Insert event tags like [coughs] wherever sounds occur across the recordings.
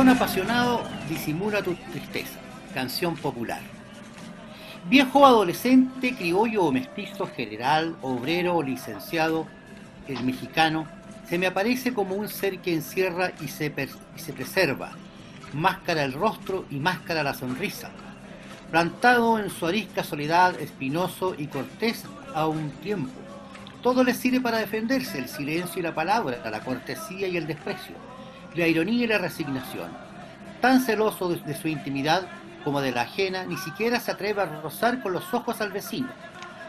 corazón apasionado disimula tu tristeza. Canción popular. Viejo adolescente, criollo o mestizo, general, obrero o licenciado, el mexicano, se me aparece como un ser que encierra y se, y se preserva, máscara el rostro y máscara la sonrisa, plantado en su arisca soledad, espinoso y cortés a un tiempo. Todo le sirve para defenderse, el silencio y la palabra, la cortesía y el desprecio, la ironía y la resignación. Tan celoso de, su intimidad como de la ajena, ni siquiera se atreve a rozar con los ojos al vecino.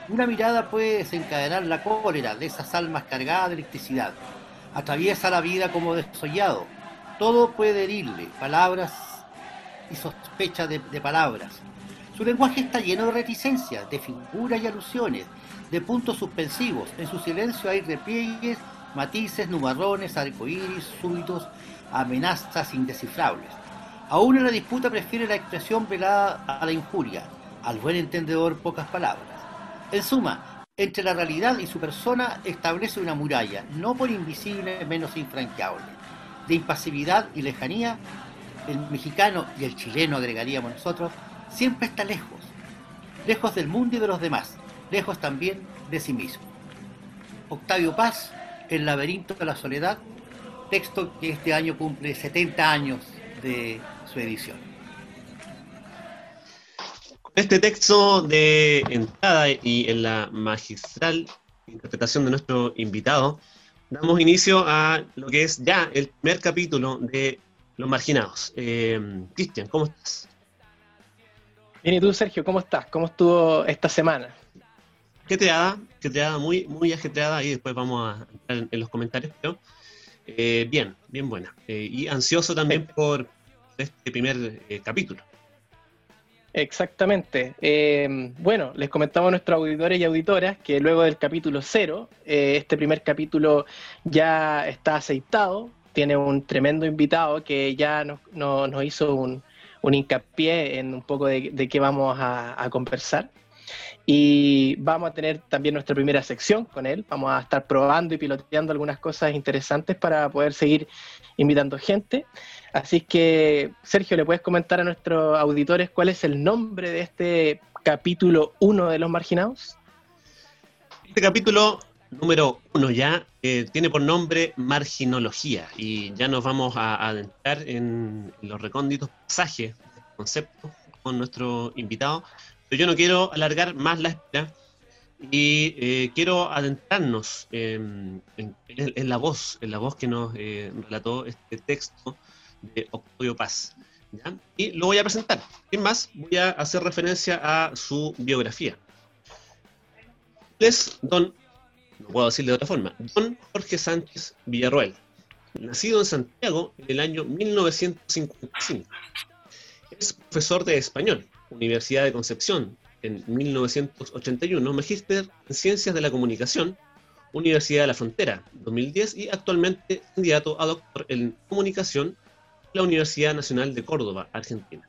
Una mirada puede desencadenar la cólera de esas almas cargadas de electricidad. Atraviesa la vida como desollado. Todo puede herirle, palabras y sospecha de, de palabras. Su lenguaje está lleno de reticencias, de figuras y alusiones, de puntos suspensivos. En su silencio hay repliegues, matices, nubarrones, arcoíris, súbitos, amenazas indescifrables. Aún en la disputa prefiere la expresión velada a la injuria, al buen entendedor pocas palabras. En suma, entre la realidad y su persona establece una muralla, no por invisible menos infranqueable. De impasividad y lejanía, el mexicano y el chileno, agregaríamos nosotros, siempre está lejos, lejos del mundo y de los demás, lejos también de sí mismo. Octavio Paz, El laberinto de la soledad, texto que este año cumple 70 años de su edición. Con este texto de entrada y en la magistral interpretación de nuestro invitado, damos inicio a lo que es ya el primer capítulo de Los Marginados. Eh, Cristian, ¿cómo estás? Bien, ¿y tú, Sergio, cómo estás? ¿Cómo estuvo esta semana? Ajetreada, ajetreada, muy, muy ajetreada, y después vamos a entrar en, los comentarios, pero eh, bien, bien buena. Eh, y ansioso también por este primer eh, capítulo. Exactamente. bueno, les comentamos a nuestros auditores y auditoras que luego del capítulo cero, este primer capítulo ya está aceitado, tiene un tremendo invitado que ya nos, nos hizo un, un hincapié en un poco de, qué vamos a, conversar. Y vamos a tener también nuestra primera sección con él. Vamos a estar probando y piloteando algunas cosas interesantes para poder seguir invitando gente. Así que, Sergio, ¿le puedes comentar a nuestros auditores cuál es el nombre de este capítulo 1 de Los Marginados? Este capítulo número 1 ya eh, tiene por nombre Marginología y ya nos vamos a adentrar en los recónditos pasajes del concepto con nuestro invitado, pero yo no quiero alargar más la espera y eh, quiero adentrarnos en, la voz, en la voz que nos eh, relató este texto de Octavio Paz. Y lo voy a presentar. Sin más, voy a hacer referencia a su biografía. Es don no puedo decirlo de otra forma, don Jorge Sánchez Villarroel, nacido en Santiago en el año 1955. Es profesor de español, Universidad de Concepción, en 1981, magíster en Ciencias de la Comunicación, Universidad de la Frontera, 2010, y actualmente candidato a doctor en Comunicación la Universidad Nacional de Córdoba, Argentina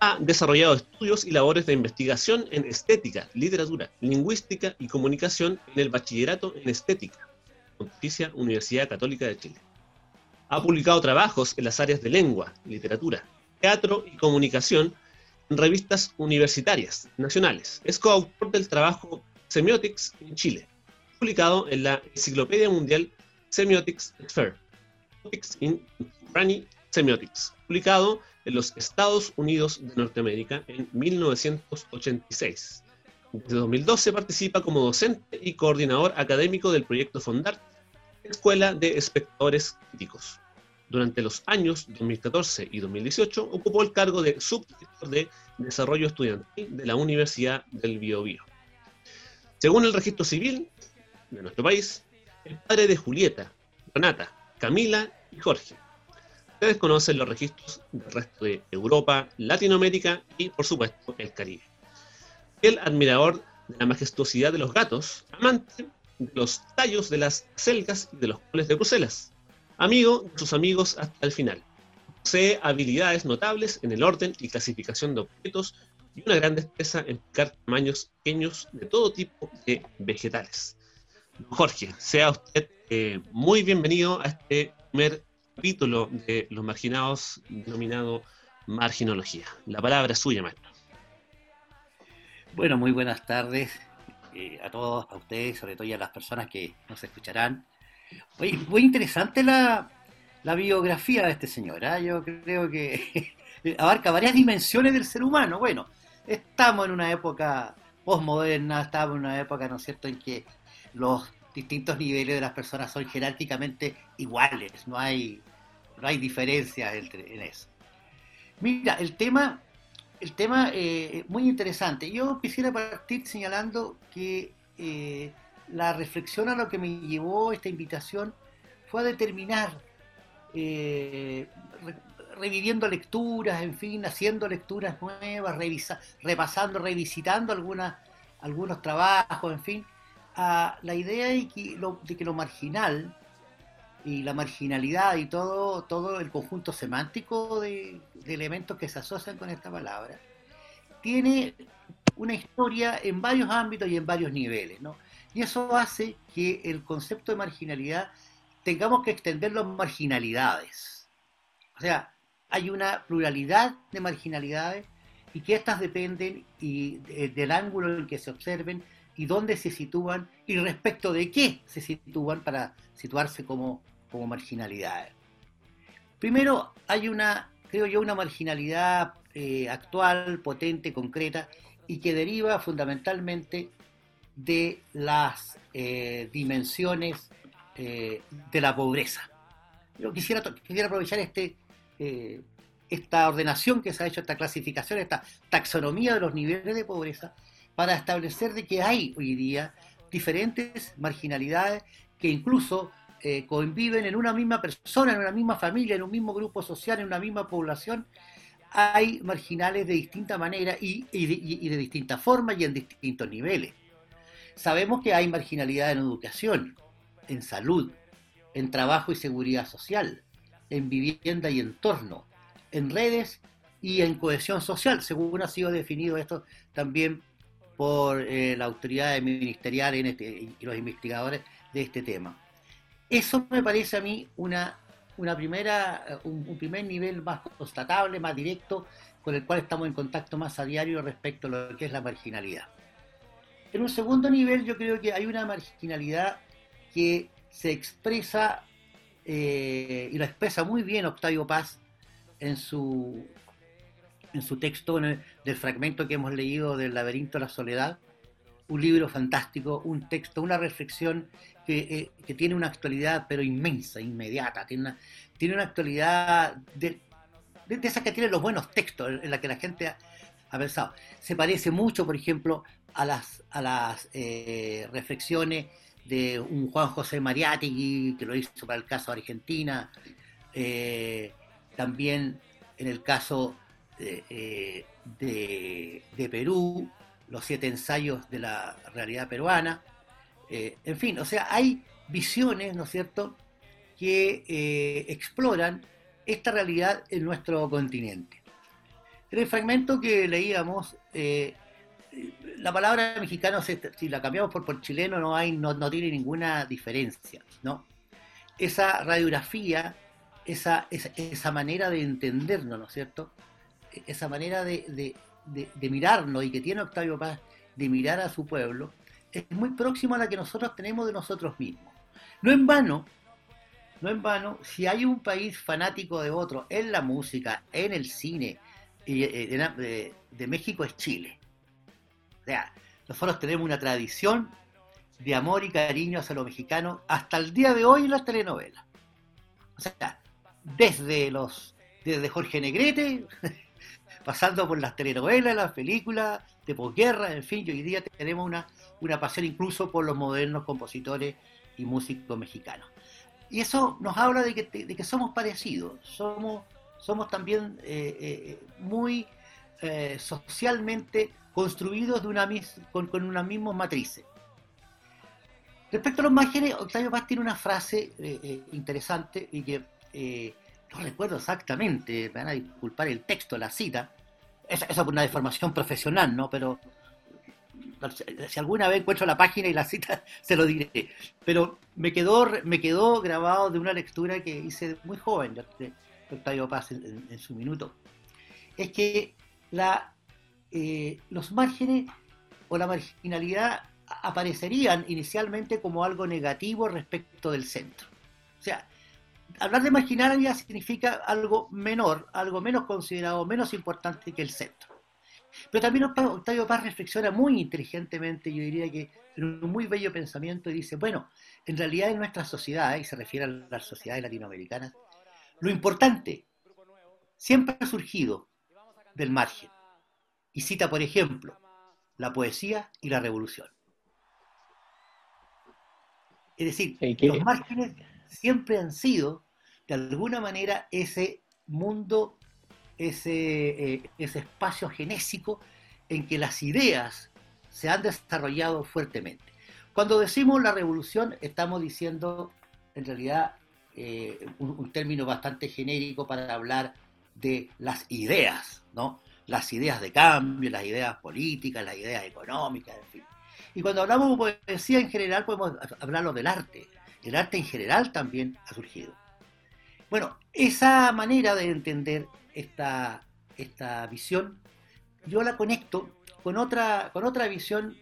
ha desarrollado estudios y labores de investigación en estética, literatura, lingüística y comunicación en el bachillerato en estética, Pontificia Universidad Católica de Chile. Ha publicado trabajos en las áreas de lengua, literatura, teatro y comunicación en revistas universitarias nacionales. Es coautor del trabajo Semiotics en Chile, publicado en la Enciclopedia Mundial Semiotics Fair, in Semiotics, publicado en los Estados Unidos de Norteamérica en 1986. Desde 2012 participa como docente y coordinador académico del proyecto Fondart, Escuela de Espectadores Críticos. Durante los años 2014 y 2018 ocupó el cargo de subdirector de Desarrollo Estudiantil de la Universidad del Biobío. Según el registro civil de nuestro país, el padre de Julieta, Renata, Camila y Jorge Ustedes conocen los registros del resto de Europa, Latinoamérica y, por supuesto, el Caribe. El admirador de la majestuosidad de los gatos, amante de los tallos de las selgas y de los coles de Bruselas, amigo de sus amigos hasta el final. Posee habilidades notables en el orden y clasificación de objetos y una gran destreza en picar tamaños pequeños de todo tipo de vegetales. Jorge, sea usted eh, muy bienvenido a este primer capítulo de Los Marginados denominado Marginología. La palabra es suya, maestro. Bueno, muy buenas tardes eh, a todos, a ustedes, sobre todo y a las personas que nos escucharán. Muy interesante la, biografía de este señor. ¿ah? Yo creo que [laughs] abarca varias dimensiones del ser humano. Bueno, estamos en una época postmoderna, estamos en una época, ¿no es cierto?, en que los distintos niveles de las personas son jerárquicamente iguales, no hay, no hay diferencias en eso. Mira, el tema, el tema eh, muy interesante. Yo quisiera partir señalando que eh, la reflexión a lo que me llevó esta invitación fue a determinar, eh, reviviendo lecturas, en fin, haciendo lecturas nuevas, revisa, repasando, revisitando algunas, algunos trabajos, en fin, a la idea de que lo, de marginal y la marginalidad y todo, todo el conjunto semántico de, elementos que se asocian con esta palabra, tiene una historia en varios ámbitos y en varios niveles, ¿no? Y eso hace que el concepto de marginalidad tengamos que extenderlo a marginalidades. O sea, hay una pluralidad de marginalidades y que éstas dependen y del ángulo en que se observen y dónde se sitúan y respecto de qué se sitúan para situarse como, como marginalidades. Primero, hay una, creo yo, una marginalidad eh, actual, potente, concreta y que deriva fundamentalmente de las eh, dimensiones eh, de la pobreza. Yo quisiera, quisiera aprovechar este, esta ordenación que se ha hecho, esta clasificación, esta taxonomía de los niveles de pobreza, para establecer de que hay hoy día diferentes marginalidades que incluso eh, conviven en una misma persona, en una misma familia, en un mismo grupo social, en una misma población. Hay marginales de distinta manera y, de, distinta forma y en distintos niveles. Sabemos que hay marginalidad en educación, en salud, en trabajo y seguridad social, en vivienda y entorno, en redes y en cohesión social, según ha sido definido esto también por eh, la autoridad ministerial en este, y los investigadores de este tema. Eso me parece a mí una, una primera, un, primer nivel más constatable, más directo, con el cual estamos en contacto más a diario respecto a lo que es la marginalidad. En un segundo nivel yo creo que hay una marginalidad que se expresa, eh, y lo expresa muy bien Octavio Paz en su, en su texto, del fragmento que hemos leído del laberinto de la soledad, un libro fantástico, un texto, una reflexión que, eh, tiene una actualidad pero inmensa, inmediata, tiene una, tiene una actualidad de, de, esas que tienen los buenos textos en la que la gente ha, pensado. Se parece mucho, por ejemplo, a las, a las eh, reflexiones de un Juan José Mariátegui, que lo hizo para el caso de Argentina, eh, también en el caso eh, de, Perú, los siete ensayos de la realidad peruana, en fin, o sea, hay visiones, ¿no es cierto?, que exploran esta realidad en nuestro continente. En el fragmento que leíamos, la palabra mexicano, si la cambiamos por, chileno, no, hay, no, no, tiene ninguna diferencia, ¿no? Esa radiografía, esa, esa, manera de entendernos, ¿no es cierto?, esa manera de, mirarnos y que tiene Octavio Paz de mirar a su pueblo, es muy próximo a la que nosotros tenemos de nosotros mismos. No en vano, no en vano, si hay un país fanático de otro en la música, en el cine, eh, de, México es Chile. Sea, nosotros tenemos una tradición de amor y cariño hacia los mexicanos hasta el día de hoy en las telenovelas. O sea, desde los desde Jorge Negrete [laughs] pasando por las telenovelas, las películas de posguerra, en fin, hoy día tenemos una, una pasión incluso por los modernos compositores y músicos mexicanos. Y eso nos habla de que, de que somos parecidos, somos, somos también eh, eh, muy eh, socialmente construidos de una con, con unas mismas matrices. Respecto a los márgenes, Octavio Paz tiene una frase interesante y que no recuerdo exactamente, me van a disculpar el texto, la cita, esa, es una deformación profesional, ¿no? Pero si alguna vez encuentro la página y la cita, [laughs] se lo diré. Pero me quedó, me quedó grabado de una lectura que hice muy joven, de Octavio Paz en, su minuto. Es que la, eh, los márgenes o la marginalidad aparecerían inicialmente como algo negativo respecto del centro. O sea, hablar de marginalidad significa algo menor, algo menos considerado, menos importante que el centro. Pero también Octavio Paz reflexiona muy inteligentemente, yo diría que en un muy bello pensamiento, y dice, bueno, en realidad en nuestra sociedad, y se refiere a las sociedades latinoamericanas, lo importante siempre ha surgido del margen. Y cita, por ejemplo, la poesía y la revolución. Es decir, los márgenes siempre han sido, de alguna manera, ese mundo ese, eh, ese espacio genésico en que las ideas se han desarrollado fuertemente. Cuando decimos la revolución, estamos diciendo en realidad eh, un, término bastante genérico para hablar de las ideas, ¿no? Las ideas de cambio, las ideas políticas, las ideas económicas, en fin. Y cuando hablamos de poesía en general, podemos hablarlo del arte. El arte en general también ha surgido. Bueno, esa manera de entender esta, esta visión, yo la conecto con otra, con otra visión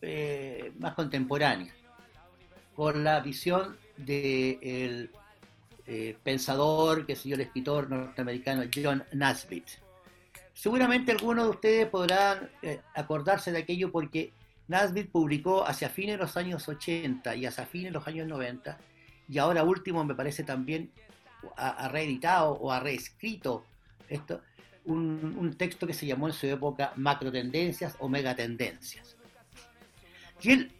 eh, más contemporánea, con la visión del eh, pensador, que es el escritor norteamericano John Nasbitt. Seguramente algunos de ustedes podrán eh, acordarse de aquello porque Nasbitt publicó hacia fines de los años 80 y hacia fines de los años 90, y ahora último me parece también ha reeditado o ha reescrito esto, un, texto que se llamó en su época Macrotendencias o Megatendencias. Y él,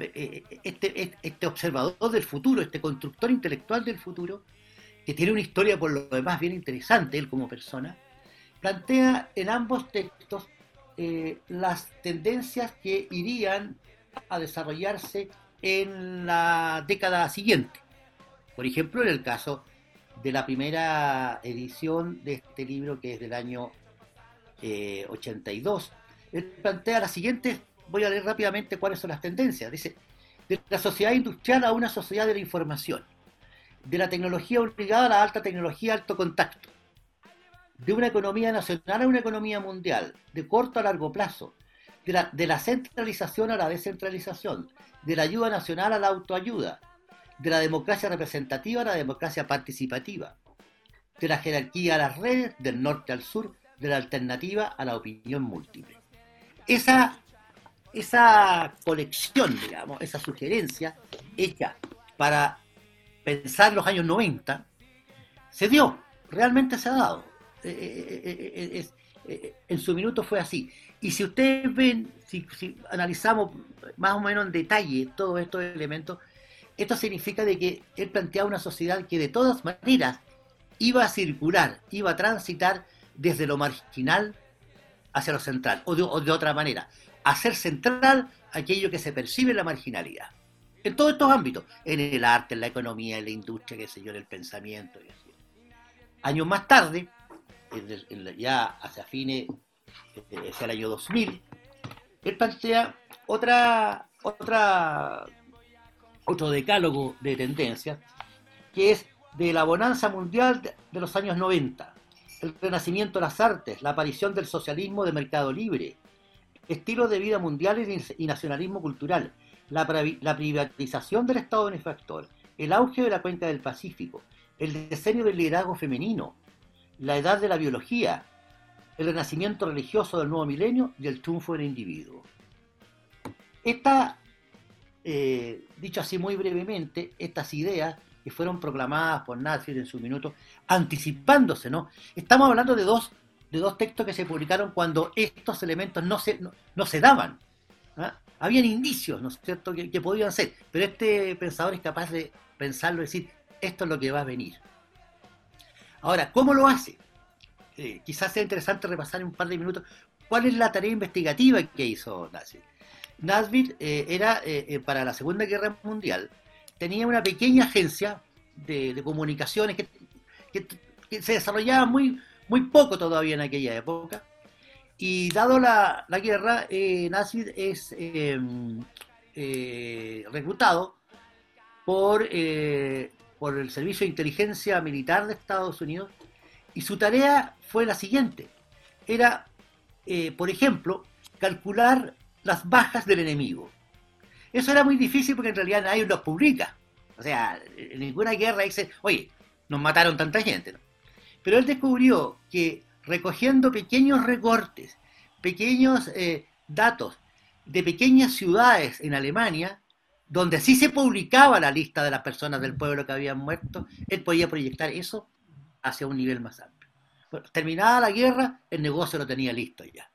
eh, este, este observador del futuro, este constructor intelectual del futuro, que tiene una historia por lo demás bien interesante, él como persona, plantea en ambos textos eh, las tendencias que irían a desarrollarse en la década siguiente. Por ejemplo, en el caso de la primera edición de este libro que es del año 82. Eh, Él plantea las siguientes, voy a leer rápidamente cuáles son las tendencias. Dice, de la sociedad industrial a una sociedad de la información, de la tecnología obligada a la alta tecnología alto contacto, de una economía nacional a una economía mundial, de corto a largo plazo, de la, centralización a la descentralización, de la ayuda nacional a la autoayuda, de la democracia representativa a la democracia participativa, de la jerarquía a las redes, del norte al sur, de la alternativa a la opinión múltiple. Esa, esa colección, digamos, esa sugerencia hecha para pensar los años 90, se dio, realmente se ha dado. Eh, eh, eh, en su minuto fue así. Y si ustedes ven, si, analizamos más o menos en detalle todos estos elementos, esto significa de que él planteaba una sociedad que de todas maneras iba a circular, iba a transitar desde lo marginal hacia lo central, o de, otra manera, hacer central aquello que se percibe en la marginalidad. En todos estos ámbitos, en el arte, en la economía, en la industria, qué sé yo, en el pensamiento. Años más tarde, ya hacia fines, eh, hacia el año 2000, él plantea otra, otra otro decálogo de tendencias, que es de la bonanza mundial de los años 90, el renacimiento de las artes, la aparición del socialismo de mercado libre, estilos de vida mundiales y nacionalismo cultural, la, privatización del Estado benefactor, el auge de la cuenca del Pacífico, el diseño del liderazgo femenino, la edad de la biología, el renacimiento religioso del nuevo milenio y el triunfo del individuo. Esta eh, dicho así muy brevemente, estas ideas que fueron proclamadas por Nasir en su minuto, anticipándose, ¿no? Estamos hablando de dos, de dos textos que se publicaron cuando estos elementos no se, no, se daban. ¿ah? Habían indicios, ¿no es cierto?, que, podían ser, pero este pensador es capaz de pensarlo y decir, esto es lo que va a venir. Ahora, ¿cómo lo hace? Eh, quizás sea interesante repasar en un par de minutos cuál es la tarea investigativa que hizo Nasir. Nasbit eh, era eh, eh, para la Segunda Guerra Mundial, tenía una pequeña agencia de, comunicaciones que, se desarrollaba muy, muy poco todavía en aquella época, Y dado la, guerra, eh, es em, reclutado por, por el Servicio de Inteligencia Militar de Estados Unidos y su tarea fue la siguiente. Era, por ejemplo, calcular las bajas del enemigo. Eso era muy difícil porque en realidad nadie los publica. O sea, en ninguna guerra dice, oye, nos mataron tanta gente. Pero él descubrió que recogiendo pequeños recortes, pequeños eh, datos de pequeñas ciudades en Alemania, donde sí se publicaba la lista de las personas del pueblo que habían muerto, él podía proyectar eso hacia un nivel más amplio. terminada la guerra, el negocio lo tenía listo ya.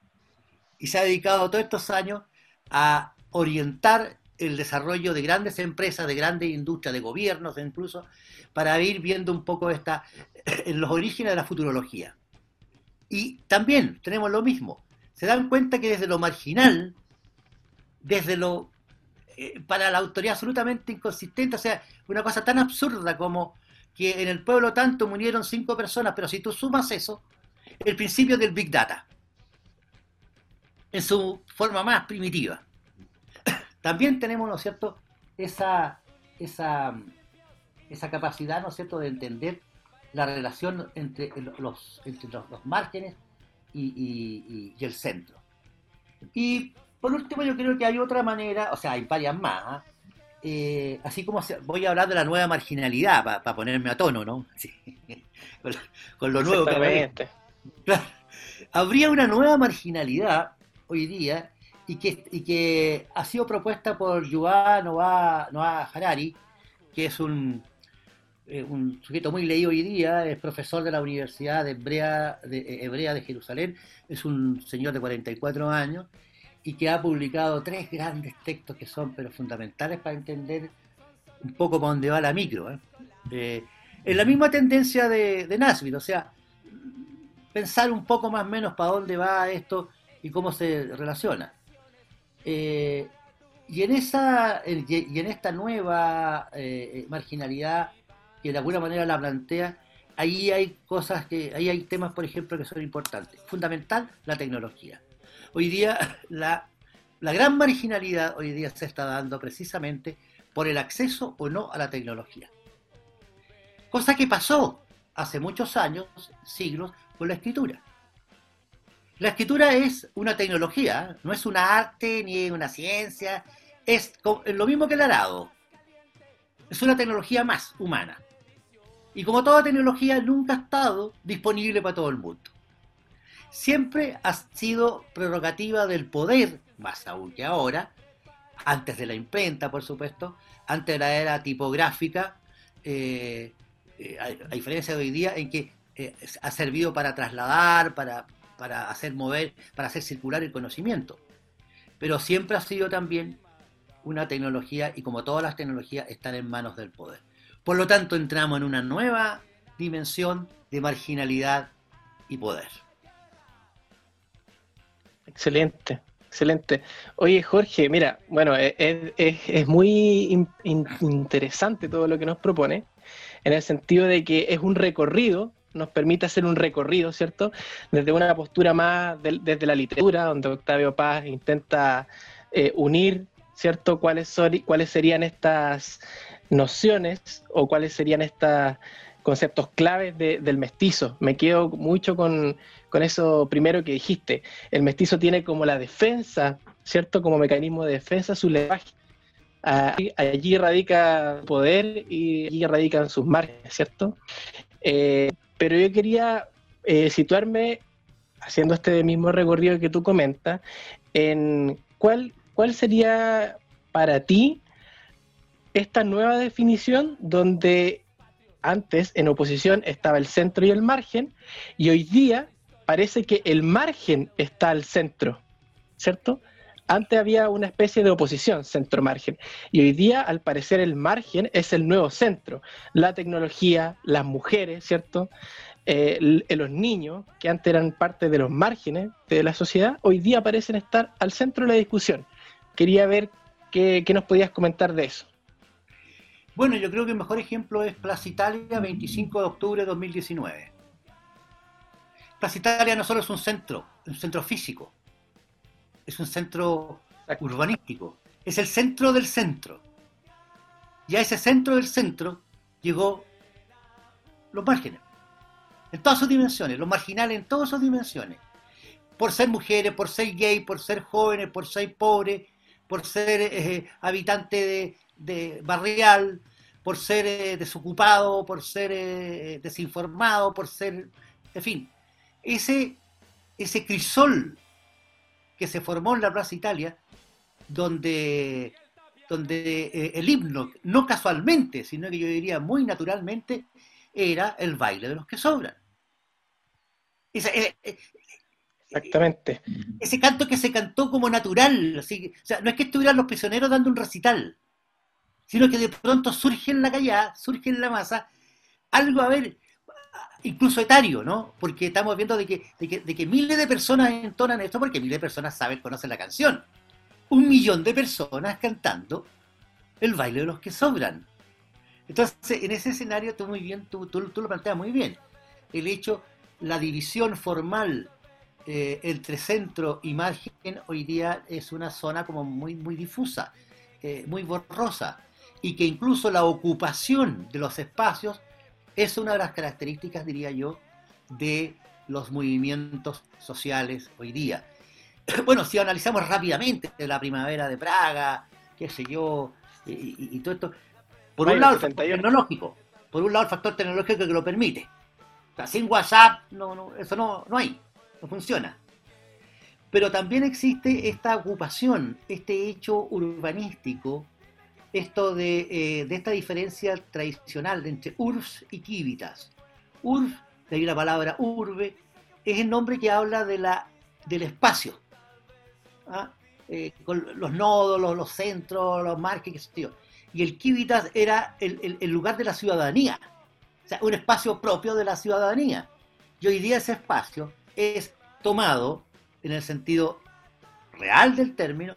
Y se ha dedicado todos estos años a orientar el desarrollo de grandes empresas, de grandes industrias, de gobiernos incluso, para ir viendo un poco esta, en los orígenes de la futurología. Y también tenemos lo mismo. Se dan cuenta que desde lo marginal, desde lo eh, para la autoridad absolutamente inconsistente, o sea, una cosa tan absurda como que en el pueblo tanto murieron cinco personas, pero si tú sumas eso, el principio del Big Data, en su forma más primitiva. [coughs] También tenemos, ¿no es cierto?, esa, esa, esa capacidad, ¿no es cierto?, de entender la relación entre los, entre los, márgenes y, el centro. Y por último, yo creo que hay otra manera, o sea, hay varias más, eh, así como voy a hablar de la nueva marginalidad, para ponerme a tono, ¿no? [laughs] con, lo nuevo que Habría una nueva marginalidad hoy día y que, y que ha sido propuesta por Yuval Noah, Noah Harari, que es un, eh, un sujeto muy leído hoy día, es profesor de la Universidad de Hebrea, de, eh, Hebrea de Jerusalén, es un señor de 44 años y que ha publicado tres grandes textos que son pero fundamentales para entender un poco para dónde va la micro. ¿eh? en la misma tendencia de, de o sea, pensar un poco más o menos para dónde va esto y cómo se relaciona. Eh, y, en esa, y en esta nueva eh, marginalidad que de alguna manera la plantea, ahí hay cosas que, ahí hay temas, por ejemplo, que son importantes. Fundamental, la tecnología. Hoy día, la, gran marginalidad hoy día se está dando precisamente por el acceso o no a la tecnología. Cosa que pasó hace muchos años, siglos, con la escritura. La escritura es una tecnología, no es una arte ni una ciencia, es lo mismo que el arado. Es una tecnología más humana. Y como toda tecnología, nunca ha estado disponible para todo el mundo. Siempre ha sido prerrogativa del poder, más aún que ahora, antes de la imprenta, por supuesto, antes de la era tipográfica, eh, eh, a, diferencia de hoy día en que eh, ha servido para trasladar, para, para hacer mover, para hacer circular el conocimiento. Pero siempre ha sido también una tecnología y como todas las tecnologías están en manos del poder. Por lo tanto, entramos en una nueva dimensión de marginalidad y poder. Excelente, excelente. Oye, Jorge, mira, bueno, es, muy interesante todo lo que nos propone, en el sentido de que es un recorrido nos permite hacer un recorrido, ¿cierto? Desde una postura más desde la literatura, donde Octavio Paz intenta eh, unir, ¿cierto? ¿Cuáles, son, ¿Cuáles serían estas nociones o cuáles serían estos conceptos claves del mestizo? Me quedo mucho con, eso primero que dijiste. El mestizo tiene como la defensa, ¿cierto? Como mecanismo de defensa su lenguaje. Allí radica poder y allí radican sus márgenes, ¿cierto? Eh, pero yo quería eh, situarme, haciendo este mismo recorrido que tú comentas, en cuál, cuál sería para ti esta nueva definición donde antes en oposición estaba el centro y el margen, y hoy día parece que el margen está al centro, ¿cierto? Antes había una especie de oposición centro-margen y hoy día al parecer el margen es el nuevo centro. La tecnología, las mujeres, ¿cierto? Eh, los niños, que antes eran parte de los márgenes de la sociedad, hoy día parecen estar al centro de la discusión. Quería ver qué, nos podías comentar de eso. Bueno, yo creo que el mejor ejemplo es Plaza Italia, 25 de octubre de 2019. Plaza Italia no solo es un centro, un centro físico, es un centro urbanístico, es el centro del centro. Y a ese centro del centro llegó los márgenes, en todas sus dimensiones, los marginales en todas sus dimensiones. Por ser mujeres, por ser gay, por ser jóvenes, por ser pobres, por ser eh, habitante de, barrial, por ser eh, desocupado, por ser eh, desinformado, por ser, en fin, ese, ese crisol que se formó en la Plaza Italia, donde, donde el himno, no casualmente, sino que yo diría muy naturalmente, era el baile de los que sobran. Exactamente. Ese canto que se cantó como natural. Así, o sea, no es que estuvieran los prisioneros dando un recital, sino que de pronto surge en la calle, surge en la masa, algo a ver, incluso etario, ¿no? Porque estamos viendo de que, de que, de que miles de personas entonan esto porque miles de personas saben, conocen la canción. Un millón de personas cantando el baile de los que sobran. Entonces, en ese escenario, tú muy bien, tú, tú, tú lo planteas muy bien. El hecho, la división formal eh, entre centro y margen hoy día es una zona como muy, muy difusa, eh, muy borrosa, y que incluso la ocupación de los espacios es una de las características, diría yo, de los movimientos sociales hoy día. [clears throat] Bueno, si analizamos rápidamente la primavera de Praga, qué sé yo, y, todo esto, por un lado el factor tecnológico, por un lado el factor tecnológico que lo permite. O sea, sin WhatsApp, no, no, eso no, no hay no funciona. Pero también existe esta ocupación, este hecho urbanístico, esto de, eh, esta diferencia tradicional entre URFs y Kivitas. URF, de ahí la palabra urbe, es el nombre que habla de la, del espacio. ¿ah? Eh, con los nodos, los, centros, los marques, qué Y el Kivitas era el, el lugar de la ciudadanía, o sea, un espacio propio de la ciudadanía. Y hoy día ese espacio es tomado en el sentido real del término,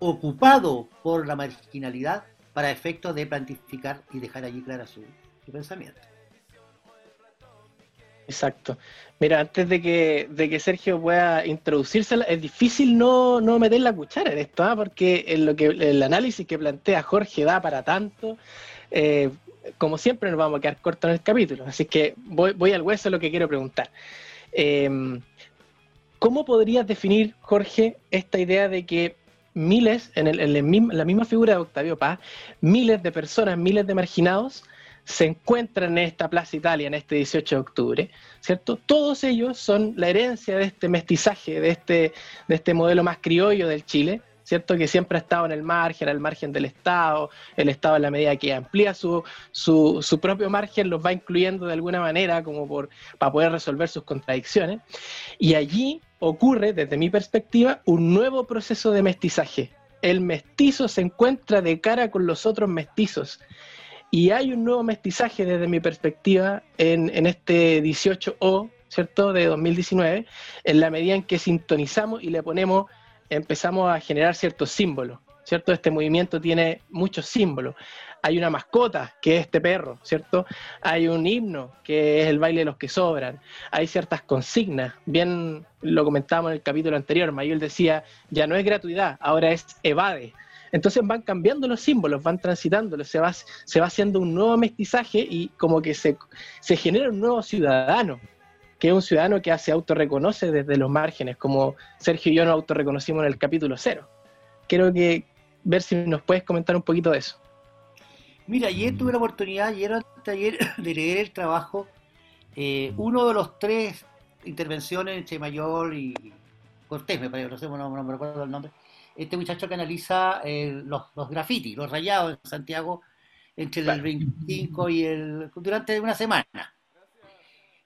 ocupado por la marginalidad para efectos de plantificar y dejar allí clara su, pensamiento. Exacto. Mira, antes de que, de que Sergio pueda introducirse, es difícil no, meter la cuchara en esto, ¿ah? porque lo que, el análisis que plantea Jorge da para tanto. Eh, como siempre nos vamos a quedar cortos en el capítulo, así que voy, voy al hueso de lo que quiero preguntar. Em, ¿Cómo podrías definir, Jorge, esta idea de que miles, en, la misma figura de Octavio Paz, miles de personas, miles de marginados, se encuentran en esta Plaza Italia en este 18 de octubre, ¿cierto? Todos ellos son la herencia de este mestizaje, de este, de este modelo más criollo del Chile, ¿cierto? Que siempre ha estado en el margen, al margen del Estado, el Estado en la medida que amplía su, su, propio margen los va incluyendo de alguna manera como por, para poder resolver sus contradicciones. Y allí ocurre, desde mi perspectiva, un nuevo proceso de mestizaje. El mestizo se encuentra de cara con los otros mestizos. Y hay un nuevo mestizaje desde mi perspectiva en, en este 18O, ¿cierto?, de 2019, en la medida en que sintonizamos y le ponemos empezamos a generar ciertos símbolos, ¿cierto? Este movimiento tiene muchos símbolos. Hay una mascota, que es este perro, ¿cierto? Hay un himno, que es el baile de los que sobran. Hay ciertas consignas. Bien lo comentábamos en el capítulo anterior. Mayol decía, ya no es gratuidad, ahora es evade. Entonces van cambiando los símbolos, van transitándolos, se va, se va haciendo un nuevo mestizaje y como que se, se genera un nuevo ciudadano, que es un ciudadano que se autorreconoce desde los márgenes, como Sergio y yo nos autorreconocimos en el capítulo cero. Quiero que ver si nos puedes comentar un poquito de eso. Mira, ayer tuve la oportunidad, ayer ayer, [laughs] de leer el trabajo, eh, uno de los tres intervenciones entre Mayor y Cortés, me parece, no, no, me recuerdo el nombre, este muchacho que analiza eh, los, los grafitis, los rayados en Santiago entre el 25 y el... durante una semana.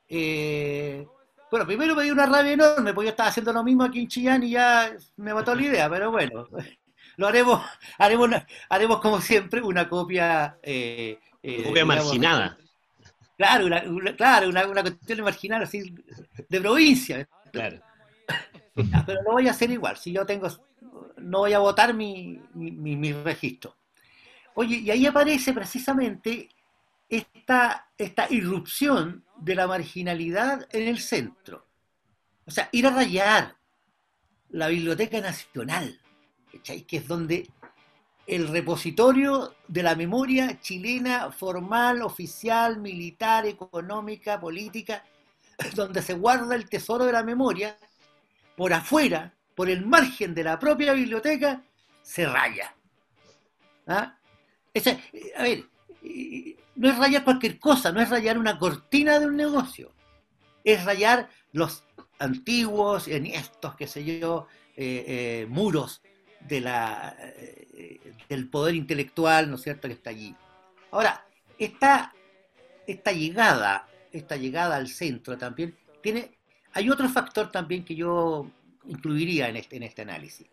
Eh, bueno, primero me dio una rabia enorme porque yo estaba haciendo lo mismo aquí en Chillán y ya me mató la idea, pero bueno, [laughs] lo haremos, haremos, haremos como siempre una copia. Eh, eh copia marginada. Claro, una, claro, una, una, cuestión marginal así de provincia. Claro. Pero lo voy a hacer igual, si yo tengo, no voy a votar mi, mi, mi registro. Oye, y ahí aparece precisamente esta, esta irrupción de la marginalidad en el centro. O sea, ir a rayar la Biblioteca Nacional, que es donde el repositorio de la memoria chilena formal, oficial, militar, económica, política, [laughs] donde se guarda el tesoro de la memoria, por afuera, por el margen de la propia biblioteca, se raya. ¿Ah? a ver, no es rayar cualquier cosa, no es rayar una cortina de un negocio, es rayar los antiguos, estos, qué sé yo, eh, eh, muros de la, eh, del poder intelectual, ¿no es cierto?, que está allí. Ahora, esta, esta llegada, esta llegada al centro también, tiene, hay otro factor también que yo incluiría en este, en este análisis.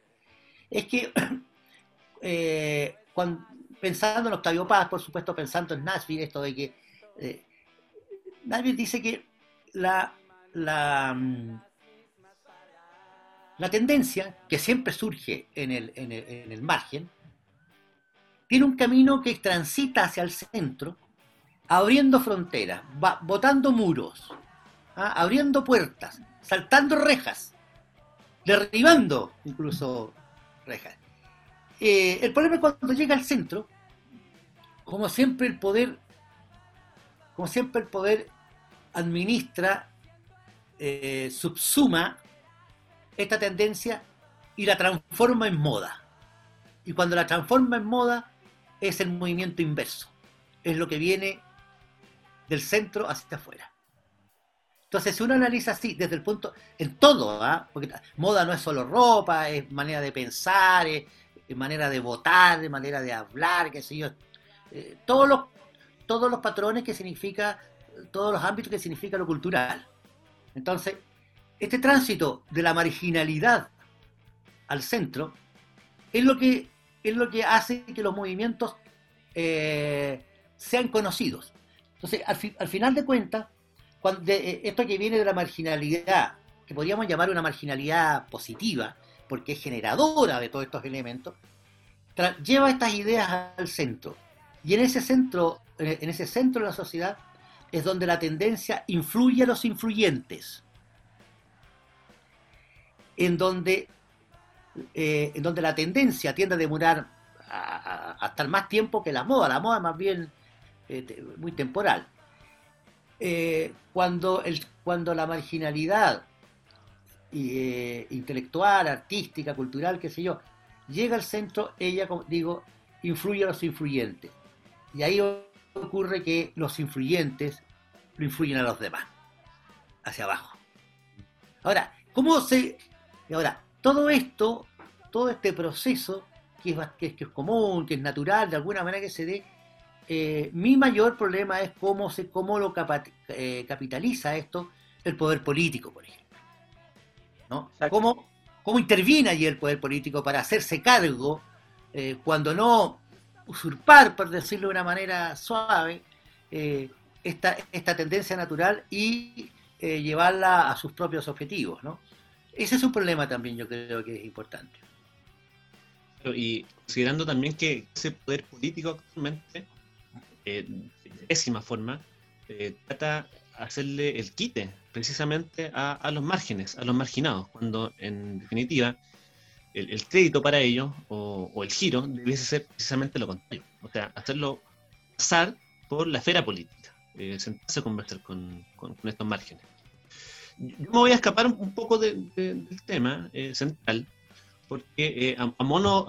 Es que [clears throat] cuando, pensando en Octavio Paz, por supuesto pensando en Nashville, esto de que eh, Nashville dice que la, la, mm, tendencia que siempre surge en el, en, el, margen tiene un camino que transita hacia el centro, abriendo fronteras, botando muros, ¿ah? abriendo puertas, saltando rejas, derribando incluso rejas. Eh, el problema es cuando llega al centro, como siempre el poder, como siempre el poder administra, eh, subsuma esta tendencia y la transforma en moda. Y cuando la transforma en moda es el movimiento inverso, es lo que viene del centro hacia afuera. Entonces, si uno analiza así, desde el punto, en todo, ¿ah? porque moda no es solo ropa, es manera de pensar, es, manera de votar, de manera de hablar, qué sé yo. Eh, todos, los, todos los patrones que significa, todos los ámbitos que significa lo cultural. Entonces, este tránsito de la marginalidad al centro es lo que, es lo que hace que los movimientos eh, sean conocidos. Entonces, al, final de cuentas, cuando, eh, esto que viene de la marginalidad, que podríamos llamar una marginalidad positiva, porque es generadora de todos estos elementos, lleva estas ideas al centro. Y en ese centro, en ese centro de la sociedad, es donde la tendencia influye a los influyentes. En donde, eh, en donde la tendencia tiende a demorar hasta más tiempo que la moda. La moda más bien eh, muy temporal. Eh, cuando, el, cuando la marginalidad eh, intelectual, artística, cultural, qué sé yo, llega al centro, ella, como digo, influye a los influyentes. Y ahí ocurre que los influyentes lo influyen a los demás, hacia abajo. Ahora, ¿cómo se... Ahora, todo esto, todo este proceso, que es, común, que es natural, de alguna manera que se dé, eh, mi mayor problema es cómo, se, cómo lo eh, capitaliza esto el poder político, por ejemplo. ¿Cómo, ¿Cómo, interviene allí el poder político para hacerse cargo, eh, cuando no usurpar, por decirlo de una manera suave, eh, esta, esta, tendencia natural y eh, llevarla a sus propios objetivos? ¿no? Ese es un problema también, yo creo que es importante. Y considerando también que ese poder político actualmente, de pésima forma, trata hacerle el quite precisamente a, los márgenes, a los marginados, cuando en definitiva el, crédito para ellos o, el giro debiese ser precisamente lo contrario, o sea, hacerlo pasar por la esfera política, eh, sentarse a conversar con, estos márgenes. Yo me voy a escapar un poco del tema eh, central, porque eh, a, modo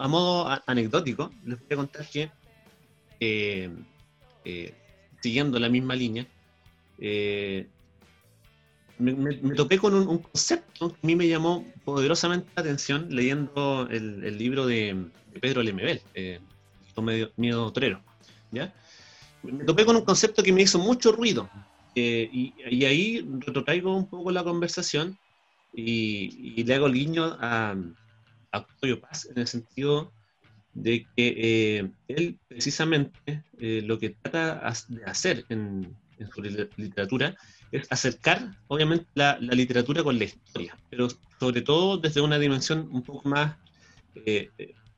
anecdótico les voy a contar que, siguiendo la misma línea, eh, me, topé con un, concepto que a mí me llamó poderosamente la atención leyendo el, libro de, Pedro Lemebel, eh, medio, Miedo Torero. ¿ya? Me topé con un concepto que me hizo mucho ruido. Eh, y, ahí retrotraigo un poco la conversación y, le hago el guiño a, a Octavio Paz en el sentido de que eh, él precisamente lo que trata de hacer en, en su literatura es acercar, obviamente, la, literatura con la historia, pero sobre todo desde una dimensión un poco más eh,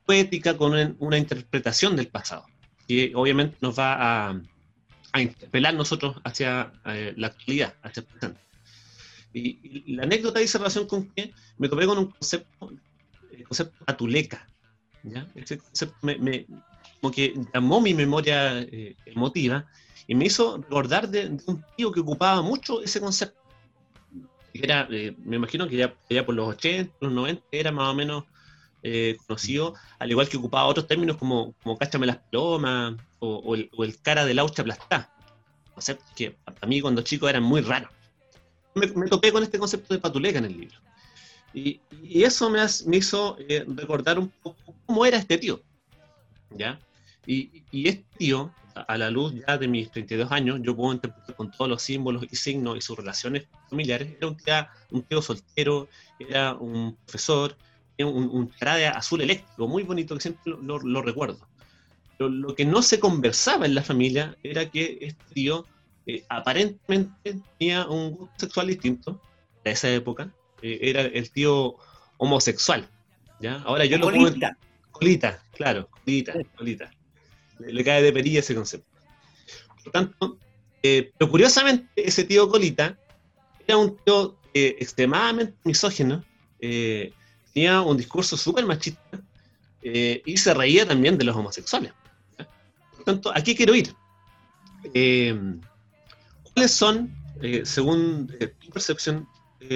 poética, con una, interpretación del pasado, que obviamente nos va a, a interpelar nosotros hacia eh, la actualidad, hacia el presente. Y, la anécdota dice relación con que me topé con un concepto, el concepto atuleca. ¿ya? Ese concepto me, como que llamó mi memoria eh, emotiva y me hizo recordar de, un tío que ocupaba mucho ese concepto. Era, eh, me imagino que ya, ya, por los 80, los 90 era más o menos eh, conocido, al igual que ocupaba otros términos como, como cáchame las plomas o, el, cara de laucha aplastada. Conceptos que a mí cuando chico eran muy raros. Me, topé con este concepto de patuleca en el libro. Y, eso me, me hizo eh, recordar un poco cómo era este tío. ¿Ya? Y, y, este tío, a la luz ya de mis 32 años, yo puedo interpretar con todos los símbolos y signos y sus relaciones familiares, era un tío, un tío soltero, era un profesor, un, un azul eléctrico, muy bonito, que siempre lo, recuerdo. Pero lo que no se conversaba en la familia era que este tío eh, aparentemente tenía un gusto sexual distinto de esa época. Eh, era el tío homosexual. ¿ya? Ahora yo lo colita. Colita, claro, colita, colita. Le, cae de perilla ese concepto. Por tanto, eh, pero curiosamente, ese tío colita era un tío extremadamente misógeno. Eh, tenía un discurso súper machista eh, y se reía también de los homosexuales. Por tanto, aquí quiero ir. Eh, ¿Cuáles son, eh, según tu percepción,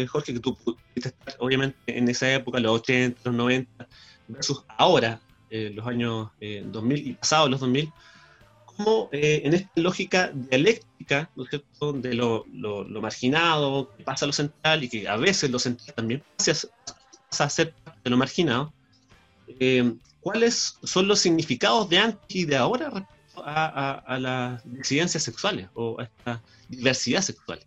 Jorge, que tú pudiste estar obviamente en esa época, los 80, los 90, versus ahora, los años 2000 y pasados los 2000, cómo en esta lógica dialéctica, ¿no es cierto?, de lo, marginado, que pasa a lo central y que a veces lo central también pasa a ser de lo marginado, eh, ¿cuáles son los significados de antes y de ahora respecto a, las disidencias sexuales o a esta diversidad sexual?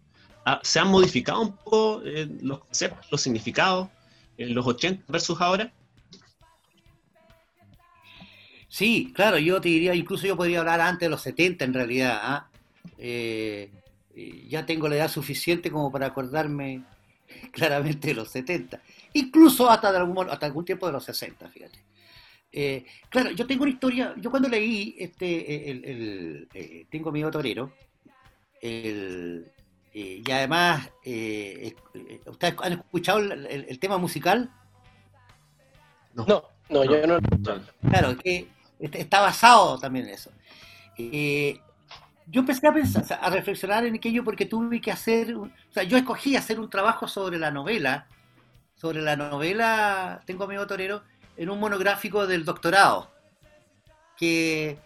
Ah, ¿Se han modificado un poco eh, los conceptos, los significados en los 80 versus ahora? Sí, claro, yo te diría, incluso yo podría hablar antes de los 70 en realidad. ¿ah? Eh, ya tengo la edad suficiente como para acordarme [laughs] claramente de los 70 incluso hasta, de algún, hasta algún tiempo de los 60, fíjate. Eh, claro, yo tengo una historia, yo cuando leí, este, el, eh, tengo mi torero, eh, y además, ¿ustedes han escuchado el, tema musical? No, no, yo no. Claro, que está basado también en eso. yo empecé a pensar, a reflexionar en aquello porque tuve que hacer, o sea, yo escogí hacer un trabajo sobre la novela, sobre la novela Tengo amigo torero en un monográfico del doctorado. Que,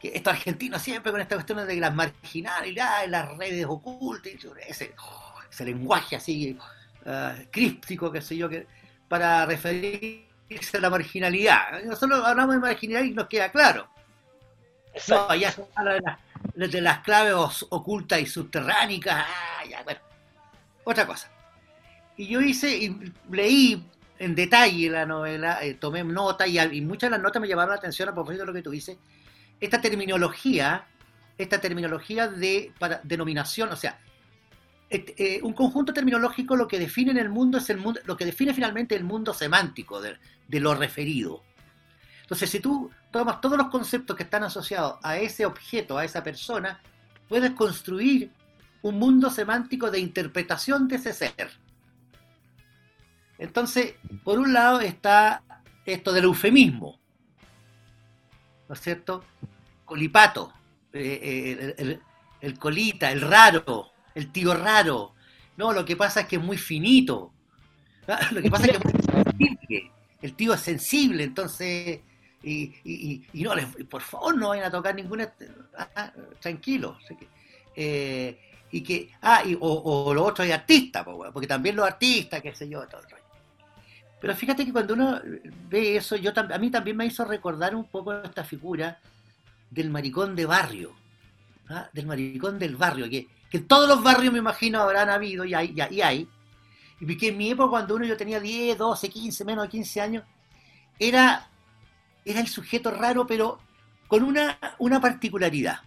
que estos argentinos siempre con esta cuestión de las marginalidades, las redes ocultas, ese, ese lenguaje así uh, críptico, qué sé yo, que, para a la marginalidad. Nosotros hablamos de marginalidad y nos queda claro. No, ya se habla de, las claves ocultas y subterránicas. Ah, ya, bueno. Otra cosa. Y yo hice, y leí en detalle la novela, eh, tomé nota y, muchas de las notas me llamaron la atención a propósito de lo que tú dices. Esta terminología, esta terminología de para, denominación, o sea, eh, un conjunto terminológico lo que define en el mundo es el mundo, lo que define finalmente el mundo semántico de, lo referido. Entonces, si tú tomas todos los conceptos que están asociados a ese objeto, a esa persona, puedes construir un mundo semántico de interpretación de ese ser. Entonces, por un lado está esto del eufemismo, ¿no es cierto? Colipato, eh, eh, el, colita, el raro, el tío raro. No, lo que pasa es que es muy finito. [laughs] Lo que pasa es que es muy sensible. El tío es sensible, entonces. Y, no, por favor, no vayan a tocar ninguna. Ah, ah, tranquilo. Eh, y que. Ah, o, o, lo otro es artista, porque también los artistas, qué sé yo, todo el pero fíjate que cuando uno ve eso, yo a mí también me hizo recordar un poco esta figura del maricón de barrio, ¿ah? del maricón del barrio, que, que en todos los barrios me imagino habrán habido y hay, y hay. Y que en mi época, cuando uno yo tenía 10, 12, 15, menos de 15 años, era, era el sujeto raro, pero con una, una particularidad.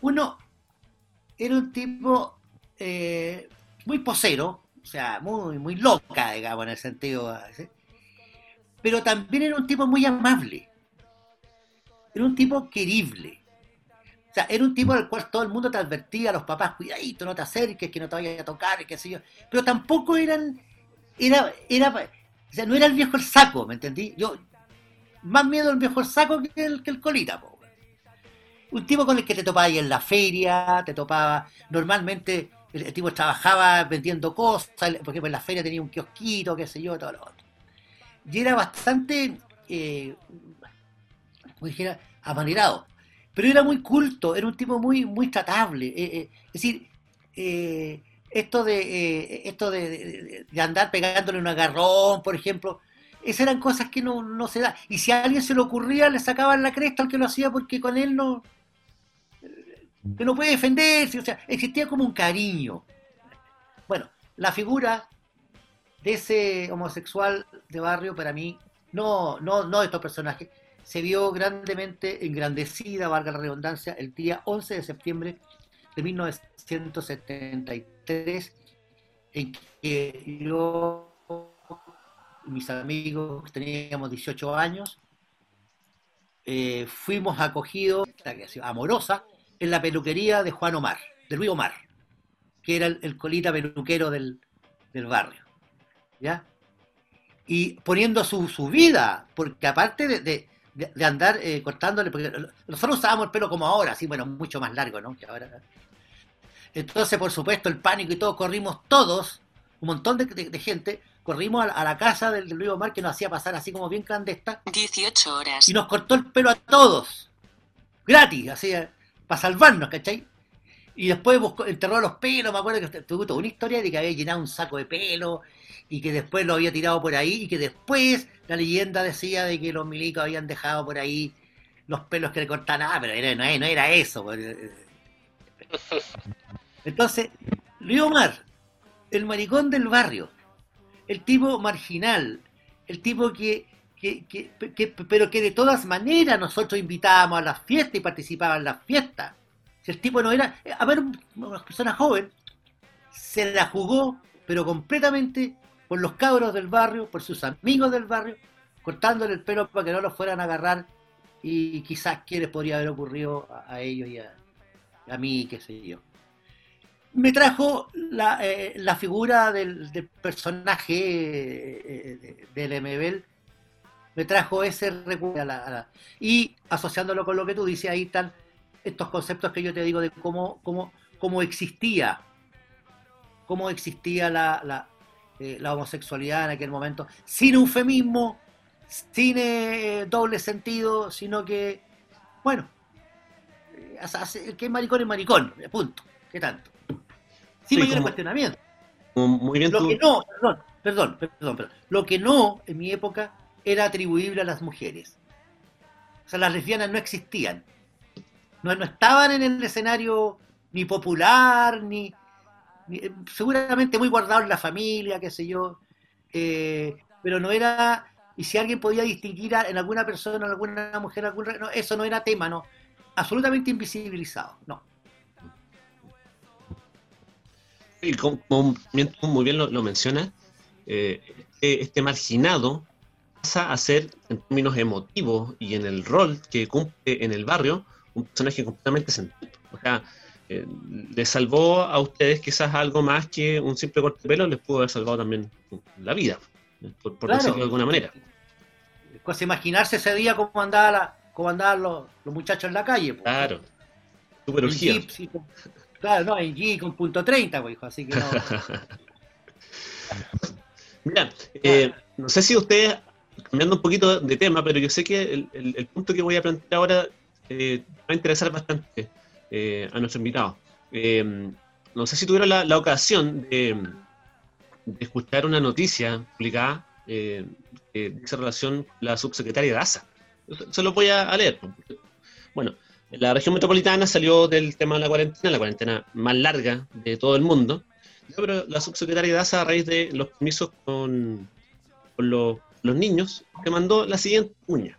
Uno era un tipo eh, muy posero, o sea, muy, muy loca, digamos, en el sentido. Pero también era un tipo muy amable. Era un tipo querible. O sea, era un tipo al cual todo el mundo te advertía, a los papás, cuidadito, no te acerques, que no te vayas a tocar, qué sé yo. Pero tampoco eran, era, era, o sea, no era el viejo el saco, ¿me entendí? Yo, más miedo el viejo el saco que el, que el colita, po. Un tipo con el que te topaba ahí en la feria, te topaba, normalmente el, tipo trabajaba vendiendo cosas, porque en la feria tenía un kiosquito, qué sé yo, todo lo otro. Y era bastante, eh, como dijera, amanerado pero era muy culto, era un tipo muy, muy tratable. Eh, eh, es decir, eh, esto de esto de, andar pegándole un agarrón, por ejemplo, esas eran cosas que no, se da. Y si a alguien se le ocurría, le sacaban la cresta al que lo hacía porque con él no, que no puede defenderse, o sea, existía como un cariño. Bueno, la figura de ese homosexual de barrio para mí, no, no, no de estos personajes, se vio grandemente engrandecida, valga la redundancia, el día 11 de septiembre de 1973, en que yo y mis amigos teníamos 18 años, eh, fuimos acogidos, amorosa, en la peluquería de Juan Omar, de Luis Omar, que era el, colita peluquero del, barrio. ¿Ya? Y poniendo su, vida, porque aparte de, andar eh, cortándole, porque nosotros usábamos el pelo como ahora, así, bueno, mucho más largo, ¿no? Que ahora. Entonces, por supuesto, el pánico y todo, corrimos todos, un montón de, gente, corrimos a, la casa del, Luis Omar que nos hacía pasar así como bien clandesta. 18 horas. Y nos cortó el pelo a todos, gratis, así, para salvarnos, ¿cachai? Y después buscó, enterró los pelos, me acuerdo que tuvo una historia de que había llenado un saco de pelo y que después lo había tirado por ahí y que después la leyenda decía de que los milicos habían dejado por ahí los pelos que le cortaban. Ah, pero no, era eso. Pues. [laughs] Entonces, Luis Omar, el maricón del barrio, el tipo marginal, el tipo que, que, que, pero que de todas maneras nosotros invitábamos a las fiestas y participaba en las fiestas. Si el tipo no era, a ver, una persona joven, se la jugó, pero completamente por los cabros del barrio, por sus amigos del barrio, cortándole el pelo para que no los fueran a agarrar y quizás qué les podría haber ocurrido a, ellos y a, mí, qué sé yo. Me trajo la, eh, figura del, personaje eh, del MBL, me trajo ese recuerdo y asociándolo con lo que tú dices, ahí están estos conceptos que yo te digo de cómo, cómo, cómo existía, cómo existía la, eh, la homosexualidad en aquel momento, sin eufemismo, sin eh, doble sentido, sino que, bueno, eh, que es maricón es maricón, punto, ¿qué tanto? Sin mayor cuestionamiento. Muy bien lo que no, perdón, perdón, perdón, perdón, lo que no en mi época era atribuible a las mujeres. O sea, las lesbianas no existían. No, no estaban en el escenario ni popular, ni, eh, seguramente muy guardado en la familia, qué sé yo, eh, pero no era, y si alguien podía distinguir en alguna persona, en alguna mujer, algún, no, eso no era tema, no, absolutamente invisibilizado, no. Y como, muy bien lo, menciona, eh, este, este, marginado pasa a ser, en términos emotivos y en el rol que cumple en el barrio, un personaje completamente central. O sea, eh, les salvó a ustedes quizás algo más que un simple corte de pelo, les pudo haber salvado también la vida, por, decirlo de alguna manera. Pues imaginarse ese día cómo andaban, cómo andaban los, muchachos en la calle. Claro, super Claro, no, en G con punto 30, pues, hijo, así que no. [laughs] Mira, eh, no sé si ustedes, cambiando un poquito de tema, pero yo sé que el, punto que voy a plantear ahora eh, va a interesar bastante. Eh, a nuestro invitado. Eh, no sé si tuvieron la, ocasión de, escuchar una noticia publicada eh, de esa relación la subsecretaria de ASA. Se lo voy a, leer. Bueno, la región metropolitana salió del tema de la cuarentena, la cuarentena más larga de todo el mundo, pero la subsecretaria de ASA, a raíz de los permisos con, los, los niños, te mandó la siguiente uña.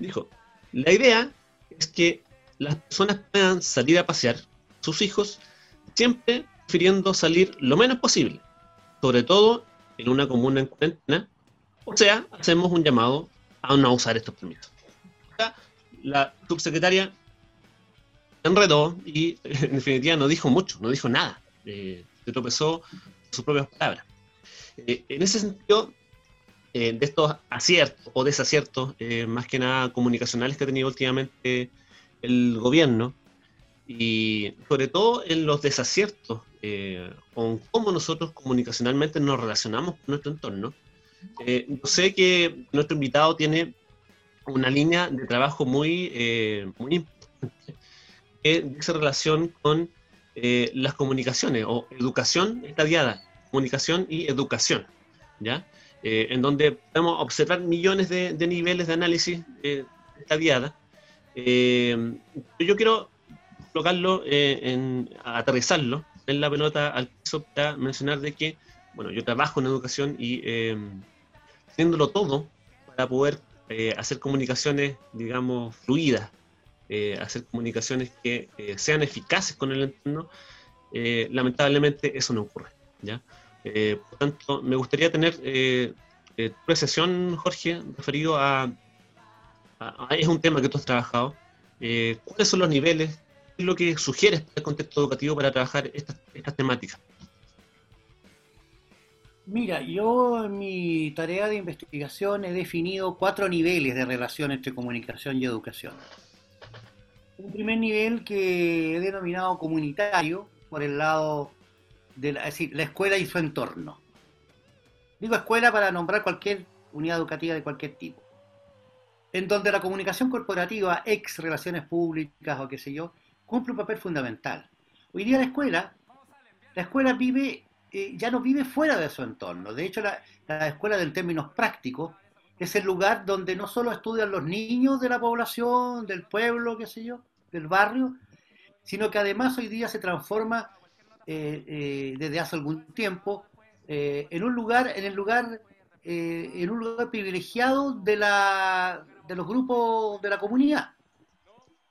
Dijo, la idea es que las personas puedan salir a pasear sus hijos, siempre prefiriendo salir lo menos posible, sobre todo en una comuna en cuarentena, o sea, hacemos un llamado a no usar estos permisos. la subsecretaria enredó y [laughs] en definitiva no dijo mucho, no dijo nada. se tropezó sus propias palabras. en ese sentido, de estos aciertos o desaciertos, más que nada comunicacionales que ha tenido últimamente el gobierno, y sobre todo en los desaciertos eh, con cómo nosotros comunicacionalmente nos relacionamos con nuestro entorno. Eh, sé que nuestro invitado tiene una línea de trabajo muy, eh, importante que dice relación con las comunicaciones o educación estadiada, comunicación y educación, ¿ya? En donde podemos observar millones de, de niveles de análisis estadiada. yo quiero colocarlo, eh, en, aterrizarlo en la pelota al piso para mencionar de que, bueno, yo trabajo en educación y eh, haciéndolo todo para poder eh, hacer comunicaciones, digamos, fluidas, eh, hacer comunicaciones que sean eficaces con el entorno, lamentablemente eso no ocurre, ¿ya? Por tanto, me gustaría tener tu apreciación, Jorge, referido a, Es un tema que tú has trabajado. ¿Cuáles son los niveles es lo que sugieres para el contexto educativo para trabajar estas, temáticas? Mira, yo en mi tarea de investigación he definido cuatro niveles de relación entre comunicación y educación. Un primer nivel que he denominado comunitario, por el lado de es decir, la escuela y su entorno. Digo escuela para nombrar cualquier unidad educativa de cualquier tipo. En donde la comunicación corporativa, ex relaciones públicas o qué sé yo, cumple un papel fundamental. Hoy día la escuela, la escuela vive, eh, ya no vive fuera de su entorno. De hecho, la, la escuela en términos prácticos es el lugar donde no solo estudian los niños de la población, del pueblo, qué sé yo, del barrio, sino que además hoy día se transforma desde hace algún tiempo en un lugar, en el lugar, en un lugar privilegiado de la de los grupos de la comunidad.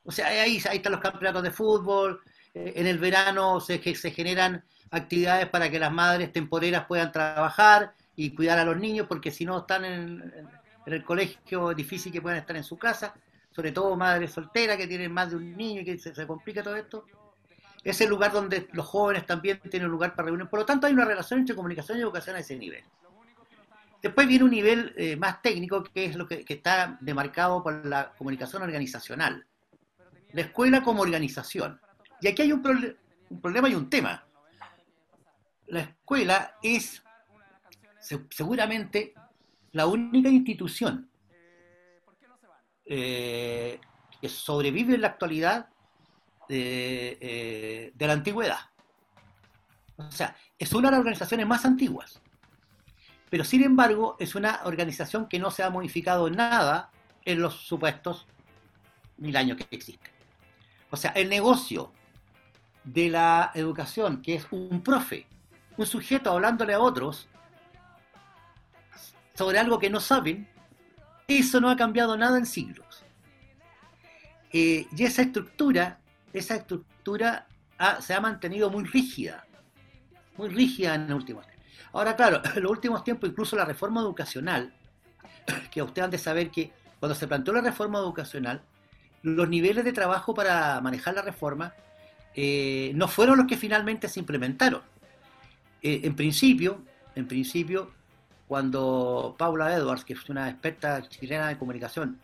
O sea, ahí, ahí están los campeonatos de fútbol, eh, en el verano se, se generan actividades para que las madres temporeras puedan trabajar y cuidar a los niños, porque si no están en, el colegio es difícil que puedan estar en su casa, sobre todo madres solteras que tienen más de un niño y que se, complica todo esto. Es el lugar donde los jóvenes también tienen un lugar para reunir. Por lo tanto, hay una relación entre comunicación y educación a ese nivel. Después viene un nivel eh, más técnico, que es lo que, está demarcado por la comunicación organizacional la escuela como organización. Y aquí hay un, problema y un tema. La escuela es seguramente la única institución eh, que sobrevive en la actualidad eh, de, la antigüedad. O sea, es una de las organizaciones más antiguas. Pero sin embargo, es una organización que no se ha modificado nada en los supuestos mil años que existe. O sea, el negocio de la educación, que es un profe, un sujeto hablándole a otros sobre algo que no saben, eso no ha cambiado nada en siglos. Eh, y esa estructura, esa estructura se ha mantenido muy rígida, muy rígida en los últimos tiempos. Ahora, claro, en los últimos tiempos, incluso la reforma educacional, [clears throat] que ustedes han de saber que cuando se planteó la reforma educacional, los niveles de trabajo para manejar la reforma eh, no fueron los que finalmente se implementaron. Eh, en principio, en principio, cuando Paula Edwards, que es una experta chilena de comunicación,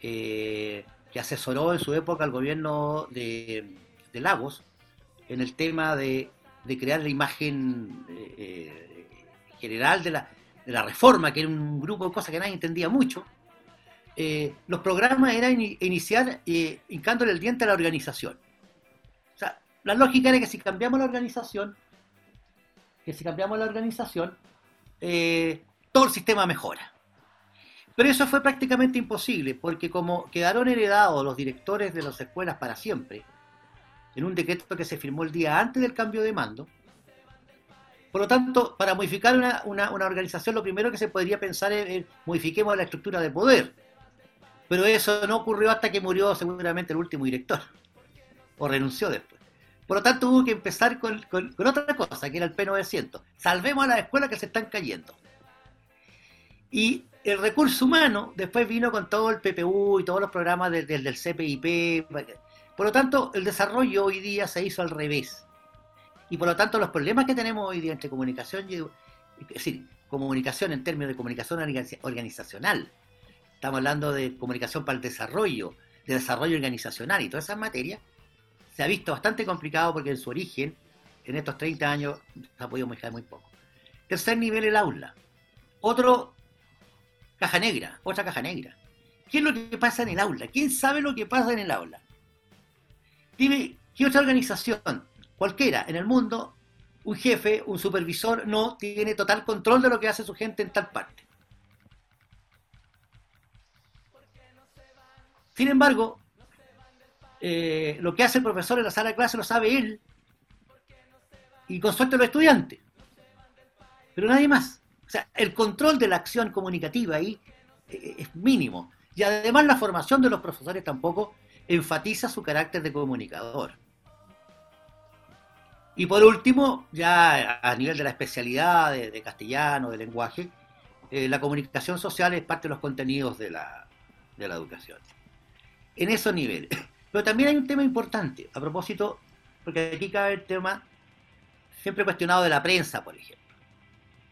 eh, que asesoró en su época al gobierno de, Lagos en el tema de, crear la imagen general de la, de la reforma, que era un grupo de cosas que nadie entendía mucho, eh, los programas eran iniciar eh, hincándole el diente a la organización. O sea, la lógica era que si cambiamos la organización, que si cambiamos la organización, eh, todo el sistema mejora. Pero eso fue prácticamente imposible, porque como quedaron heredados los directores de las escuelas para siempre, en un decreto que se firmó el día antes del cambio de mando, por lo tanto, para modificar una, una organización, lo primero que se podría pensar es, modifiquemos la estructura de poder pero eso no ocurrió hasta que murió seguramente el último director, o renunció después. Por lo tanto, hubo que empezar con, otra cosa, que era el P900. Salvemos a las escuelas que se están cayendo. Y el recurso humano después vino con todo el PPU y todos los programas desde el CPIP Por lo tanto, el desarrollo hoy día se hizo al revés. Y por lo tanto, los problemas que tenemos hoy día entre comunicación y es decir, comunicación en términos de comunicación organizacional. Estamos hablando de comunicación para el desarrollo, de desarrollo organizacional y todas esas materias. Se ha visto bastante complicado porque en su origen, en estos 30 años, se ha podido mejorar muy poco. Tercer nivel, el aula. Otro, caja negra, otra caja negra. ¿Qué es lo que pasa en el aula? ¿Quién sabe lo que pasa en el aula? Dime, ¿qué otra organización, cualquiera en el mundo, un jefe, un supervisor, no tiene total control de lo que hace su gente en tal parte? Sin embargo, eh, lo que hace el profesor en la sala de clase lo sabe él y con suerte los estudiantes, pero nadie más. O sea, el control de la acción comunicativa ahí eh, es mínimo. Y además la formación de los profesores tampoco enfatiza su carácter de comunicador. Y por último, ya a nivel de la especialidad de, castellano, de lenguaje, eh, la comunicación social es parte de los contenidos de la, de la educación. En esos niveles. [laughs] Pero también hay un tema importante, a propósito, porque aquí cabe el tema siempre cuestionado de la prensa, por ejemplo,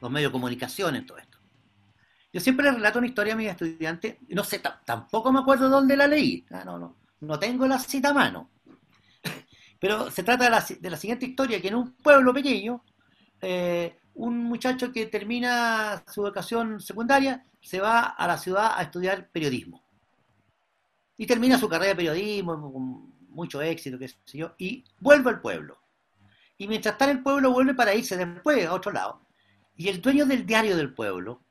los medios de comunicación en todo esto. Yo siempre le relato una historia a mis estudiantes, no sé, tampoco me acuerdo dónde la leí, ah, no, no, no tengo la cita a mano. Pero se trata de la, siguiente historia, que en un pueblo pequeño, eh, un muchacho que termina su educación secundaria se va a la ciudad a estudiar periodismo. Y termina su carrera de periodismo con mucho éxito, qué sé yo, y vuelve al pueblo. Y mientras está en el pueblo vuelve para irse después a otro lado. Y el dueño del diario del pueblo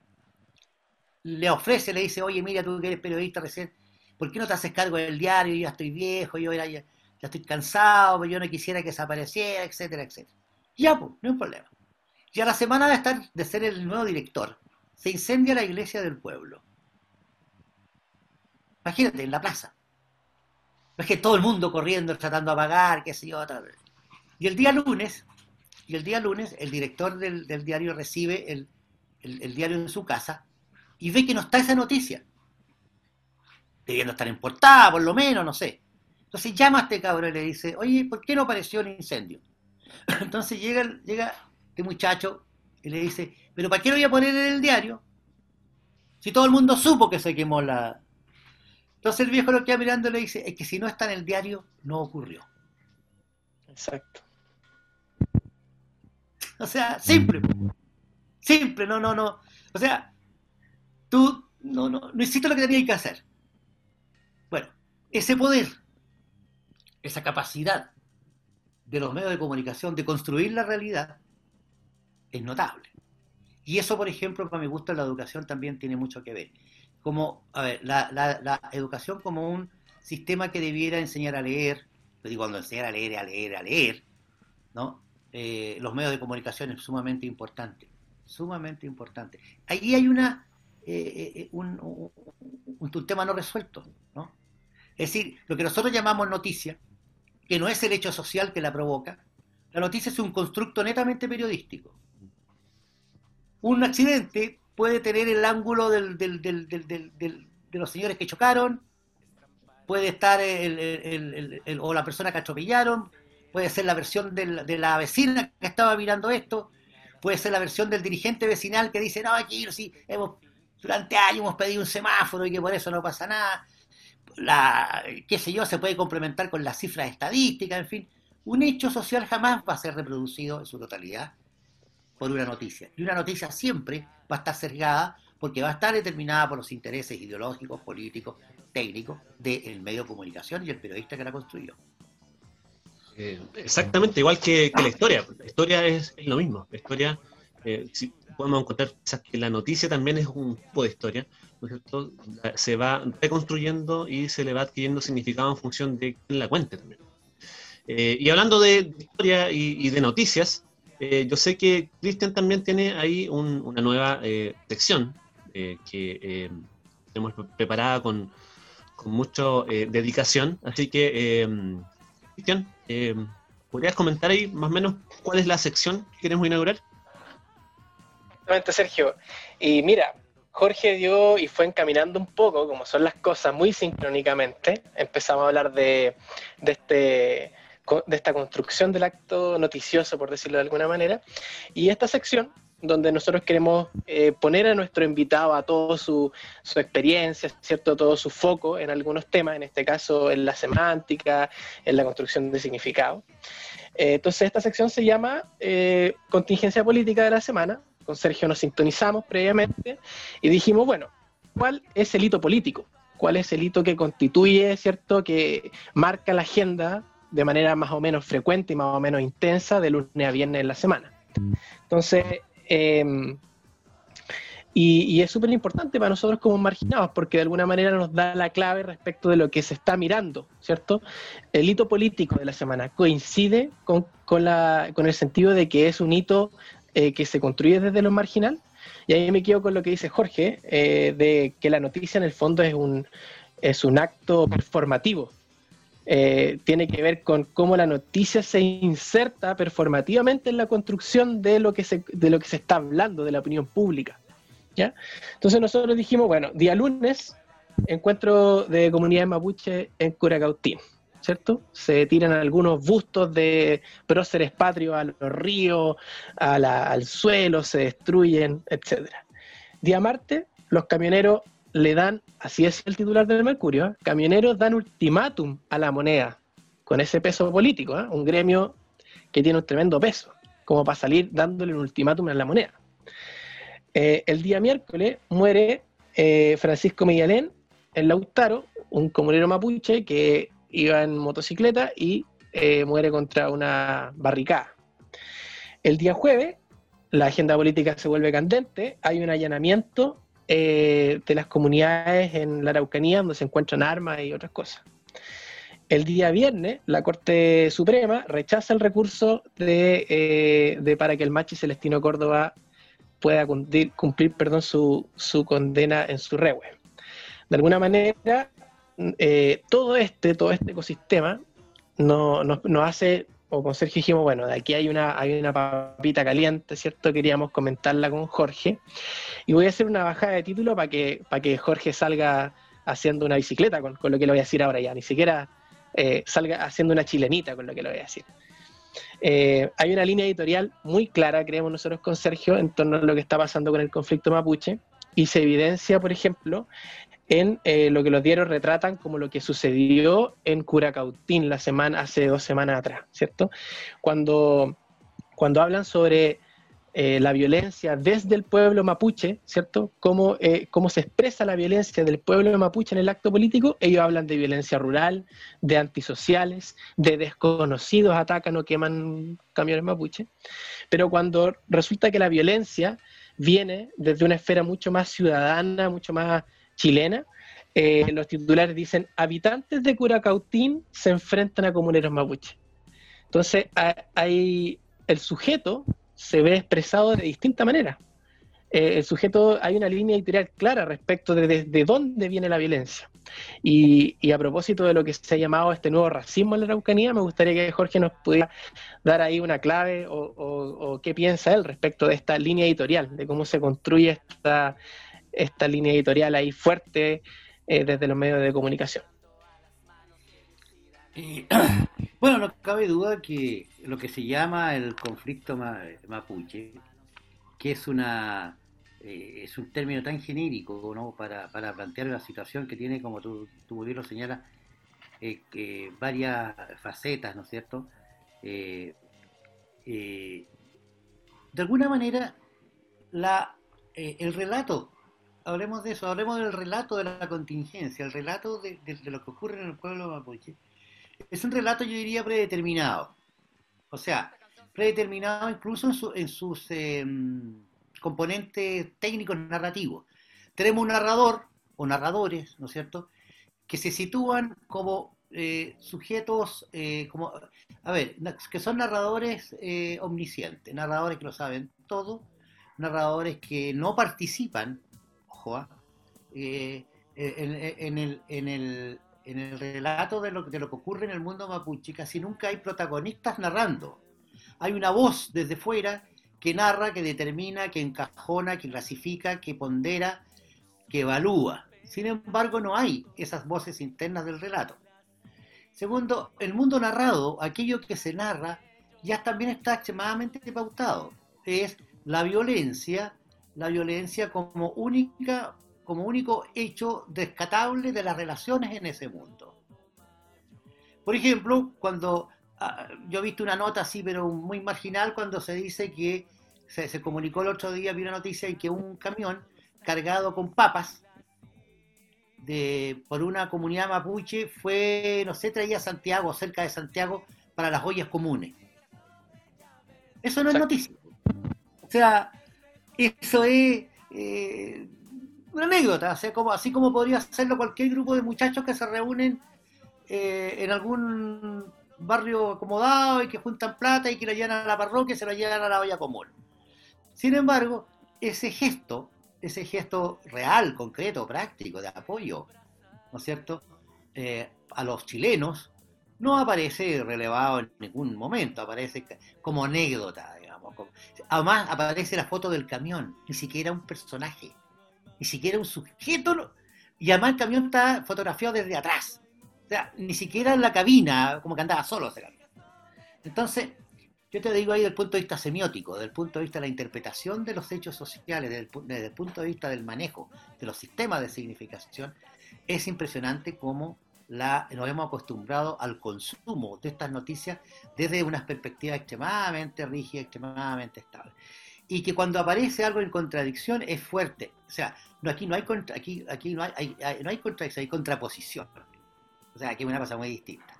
le ofrece, le dice, oye, mira, tú que eres periodista recién, ¿por qué no te haces cargo del diario? Yo ya estoy viejo, yo ya, estoy cansado, yo no quisiera que desapareciera, etcétera, etcétera. Ya, pues, no hay problema. Y a la semana de estar, de ser el nuevo director, se incendia la iglesia del pueblo. Imagínate, en la plaza. Es que todo el mundo corriendo, tratando de apagar, qué sé yo, vez. Y el día lunes, y el día lunes, el director del, diario recibe el, diario en su casa y ve que no está esa noticia. Debiendo estar en portada, por lo menos, no sé. Entonces llama a este cabrón y le dice, oye, ¿por qué no apareció el incendio? [clears throat] Entonces llega, llega este muchacho y le dice, pero ¿para qué lo voy a poner en el diario? Si todo el mundo supo que se quemó la... Entonces el viejo lo queda mirando y le dice, es que si no está en el diario, no ocurrió. Exacto. O sea, simple. Simple, no, no, no. O sea, tú no, no, no hiciste lo que tenías que hacer. Bueno, ese poder, esa capacidad de los medios de comunicación de construir la realidad es notable. Y eso, por ejemplo, para mi gusto la educación también tiene mucho que ver. Como, a ver, la, la educación como un sistema que debiera enseñar a leer, y cuando enseñar a leer, a leer, a leer, ¿no? Eh, los medios de comunicación es sumamente importante, sumamente importante. Ahí hay una, eh, eh, un, un, tema no resuelto, ¿no? Es decir, lo que nosotros llamamos noticia, que no es el hecho social que la provoca, la noticia es un constructo netamente periodístico. Un accidente puede tener el ángulo del, del, del, de los señores que chocaron, puede estar el, o la persona que atropellaron, puede ser la versión de la vecina que estaba mirando esto, puede ser la versión del dirigente vecinal que dice, no, aquí sí, hemos, durante años hemos pedido un semáforo y que por eso no pasa nada. Qué sé yo, se puede complementar con las cifras estadísticas, en fin. Un hecho social jamás va a ser reproducido en su totalidad por una noticia. Y una noticia siempre va a estar sesgada porque va a estar determinada por los intereses ideológicos, políticos, técnico del medio de comunicación y el periodista que la construyó. Eh, exactamente, igual que, la historia. La historia es, lo mismo. La historia, eh, si podemos encontrar que la noticia también es un tipo de historia, se va reconstruyendo y se le va adquiriendo significado en función de quién la cuente también. Eh, y hablando de historia y, de noticias, yo sé que Cristian también tiene ahí una nueva sección que tenemos preparada con, con mucha eh, dedicación. Así que, eh, Cristian, eh, ¿podrías comentar ahí más o menos cuál es la sección que queremos inaugurar? Exactamente, Sergio. Y mira, Jorge dio y fue encaminando un poco, como son las cosas, muy sincrónicamente. Empezamos a hablar de, de, este, de esta construcción del acto noticioso, por decirlo de alguna manera. Y esta sección, donde nosotros queremos eh, poner a nuestro invitado a toda su, su, experiencia, ¿cierto? todo su foco en algunos temas, en este caso en la semántica, en la construcción de significado. Eh, entonces, esta sección se llama eh, Contingencia Política de la Semana, con Sergio nos sintonizamos previamente y dijimos, bueno, ¿cuál es el hito político? ¿Cuál es el hito que constituye, cierto, que marca la agenda de manera más o menos frecuente y más o menos intensa de lunes a viernes en la semana? Entonces, em, y, es súper importante para nosotros como marginados, porque de alguna manera nos da la clave respecto de lo que se está mirando, ¿cierto? El hito político de la semana coincide con, con, el sentido de que es un hito eh, que se construye desde lo marginal. Y ahí me quedo con lo que dice Jorge, eh, de que la noticia en el fondo es un, es un acto performativo. Eh, tiene que ver con cómo la noticia se inserta performativamente en la construcción de lo que se, de lo que se está hablando, de la opinión pública. ¿ya? Entonces nosotros dijimos, bueno, día lunes, encuentro de comunidades mapuche en Curacautín. ¿cierto? Se tiran algunos bustos de próceres patrios a los ríos, al suelo, se destruyen, etc. Día martes, los camioneros le dan, así es el titular del Mercurio, ¿eh? camioneros dan ultimátum a la moneda, con ese peso político, ¿eh? un gremio que tiene un tremendo peso, como para salir dándole un ultimátum a la moneda. Eh, el día miércoles muere Francisco Miguelén en Lautaro, un comunero mapuche que iba en motocicleta y muere contra una barricada. El día jueves, la agenda política se vuelve candente, hay un allanamiento eh, de las comunidades en la Araucanía donde se encuentran armas y otras cosas. El día viernes, la Corte Suprema rechaza el recurso de, eh, para que el machi Celestino Córdoba pueda cumplir, perdón, su, su, condena en su rewe. De alguna manera, eh, todo este, todo este ecosistema nos no, hace, o con Sergio dijimos, bueno, de aquí hay una, hay una papita caliente, ¿cierto? Queríamos comentarla con Jorge. Y voy a hacer una bajada de título para que, que Jorge salga haciendo una bicicleta, con, lo que le voy a decir ahora ya, ni siquiera eh, salga haciendo una chilenita con lo que le voy a decir. Eh, hay una línea editorial muy clara, creemos nosotros con Sergio, en torno a lo que está pasando con el conflicto mapuche, y se evidencia, por ejemplo, en eh, lo que los diarios retratan como lo que sucedió en Curacautín la semana, hace dos semanas atrás, ¿cierto? Cuando, cuando hablan sobre eh, la violencia desde el pueblo mapuche, ¿cierto? Eh, cómo se expresa la violencia del pueblo mapuche en el acto político, ellos hablan de violencia rural, de antisociales, de desconocidos atacan o queman camiones mapuche, pero cuando resulta que la violencia viene desde una esfera mucho más ciudadana, mucho más chilena, eh, los titulares dicen, habitantes de Curacautín se enfrentan a comuneros mapuche. Entonces, hay, el sujeto se ve expresado de distinta manera. Eh, el sujeto, hay una línea editorial clara respecto de dónde viene la violencia. Y, a propósito de lo que se ha llamado este nuevo racismo en la Araucanía, me gustaría que Jorge nos pudiera dar ahí una clave o qué piensa él respecto de esta línea editorial, de cómo se construye esta, esta línea editorial ahí fuerte eh, desde los medios de comunicación. [clears throat] bueno, no cabe duda que lo que se llama el conflicto mapuche, que es una eh, es un término tan genérico ¿no? para, plantear la situación que tiene, como tú, tú bien lo señalas, eh, varias facetas, ¿no es cierto? de alguna manera, la, el relato hablemos de eso, hablemos del relato de la contingencia, el relato de, lo que ocurre en el pueblo mapuche. Es un relato, yo diría, predeterminado. O sea, predeterminado incluso en, sus em, componentes técnicos narrativos. Tenemos un narrador, o narradores, ¿no es cierto?, que se sitúan como eh, sujetos, eh, como, a ver, que son narradores eh, omniscientes, narradores que lo saben todo, narradores que no participan en, el, relato de lo, de lo que ocurre en el mundo mapuche, casi nunca hay protagonistas narrando. Hay una voz desde fuera que narra, que determina, que encajona, que clasifica, que pondera, que evalúa. Sin embargo, no hay esas voces internas del relato. Segundo, el mundo narrado, aquello que se narra, ya también está extremadamente pautado. Es la violencia, la violencia como única, como único hecho descatable de las relaciones en ese mundo. Por ejemplo, cuando ah, yo he visto una nota así, pero muy marginal, cuando se dice que se, comunicó el otro día, vi una noticia en que un camión cargado con papas de, por una comunidad mapuche fue, no sé, traía a Santiago, cerca de Santiago, para las ollas comunes. Eso no es noticia. O sea, eso es eh, una anécdota, o como, así como podría hacerlo cualquier grupo de muchachos que se reúnen eh, en algún barrio acomodado y que juntan plata y que la llevan a la parroquia y se la llevan a la olla común. Sin embargo, ese gesto, ese gesto real, concreto, práctico, de apoyo, ¿no es cierto?, eh, a los chilenos, no aparece relevado en ningún momento, aparece como anécdota, Además aparece la foto del camión, ni siquiera un personaje, ni siquiera un sujeto, y además el camión está fotografiado desde atrás, o sea, ni siquiera en la cabina, como que andaba solo ese camión. Entonces, yo te digo ahí desde el punto de vista semiótico, desde el punto de vista de la interpretación de los hechos sociales, desde el, punto de vista del manejo de los sistemas de significación, es impresionante cómo nos hemos acostumbrado al consumo de estas noticias desde una perspectiva extremadamente rígida, extremadamente estable. Y que cuando aparece algo en contradicción es fuerte. O sea, no, aquí no hay, aquí, aquí no hay, no hay contradicción, hay contraposición. O sea, aquí es una cosa muy distinta.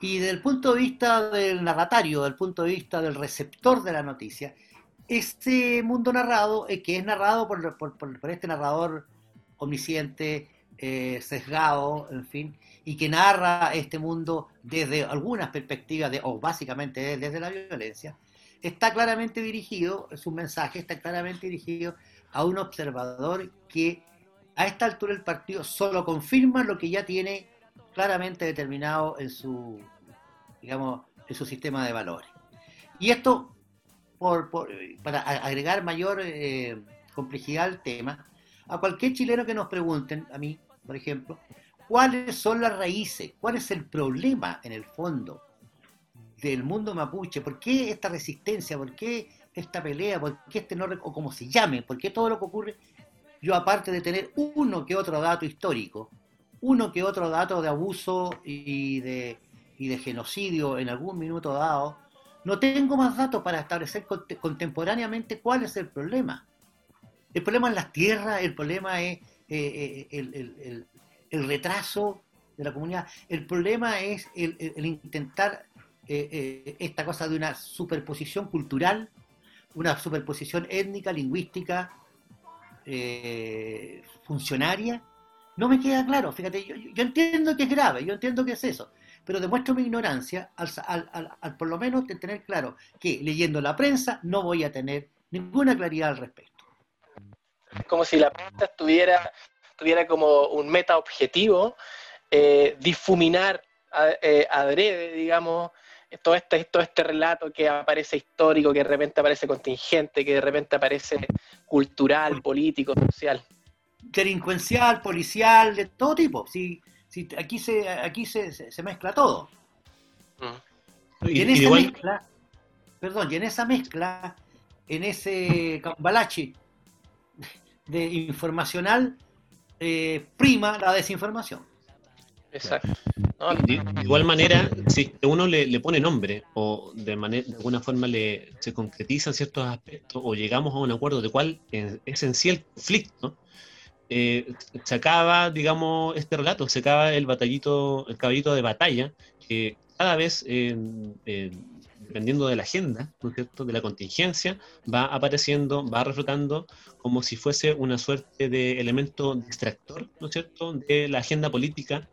Y desde el punto de vista del narratario, del punto de vista del receptor de la noticia, este mundo narrado, eh, que es narrado por, este narrador omnisciente, eh, sesgado, en fin, y que narra este mundo desde algunas perspectivas, de, o básicamente desde la violencia, está claramente dirigido, su mensaje está claramente dirigido a un observador que a esta altura del partido solo confirma lo que ya tiene claramente determinado en su, digamos, en su sistema de valores. Y esto, para agregar mayor eh, complejidad al tema, a cualquier chileno que nos pregunten, a mí, por ejemplo, cuáles son las raíces, cuál es el problema en el fondo del mundo mapuche, por qué esta resistencia, por qué esta pelea, por qué este no, o como se llame, por qué todo lo que ocurre, yo aparte de tener uno que otro dato histórico, uno que otro dato de abuso y de, y de genocidio en algún minuto dado, no tengo más datos para establecer contemporáneamente cuál es el problema. El problema es las tierras, el problema es eh, eh, el, retraso de la comunidad, el problema es el, intentar eh, esta cosa de una superposición cultural, una superposición étnica, lingüística, funcionaria. No me queda claro, fíjate, yo, entiendo que es grave, yo entiendo que es eso, pero demuestro mi ignorancia al, por lo menos tener claro que leyendo la prensa no voy a tener ninguna claridad al respecto. Como si la prensa estuviera, tuviera como un meta objetivo, eh, difuminar eh, adrede, digamos, todo este, todo este relato que aparece histórico, que de repente aparece contingente, que de repente aparece cultural, político, social. Delincuencial, policial, de todo tipo. Sí, aquí se, aquí se, se, mezcla todo. Mm. Y, en esa mezcla, perdón, y en esa mezcla, en ese balache de informacional, eh, prima la desinformación. Exacto. de, igual manera, si uno le, pone nombre o de, manera, de alguna forma le, se concretizan ciertos aspectos o llegamos a un acuerdo de cuál es en sí el conflicto, eh, se acaba, digamos, este relato, se acaba el batallito, el caballito de batalla, que cada vez, dependiendo de la agenda, ¿no es cierto?, de la contingencia, va apareciendo, va reflotando como si fuese una suerte de elemento distractor, ¿no es cierto?, de la agenda política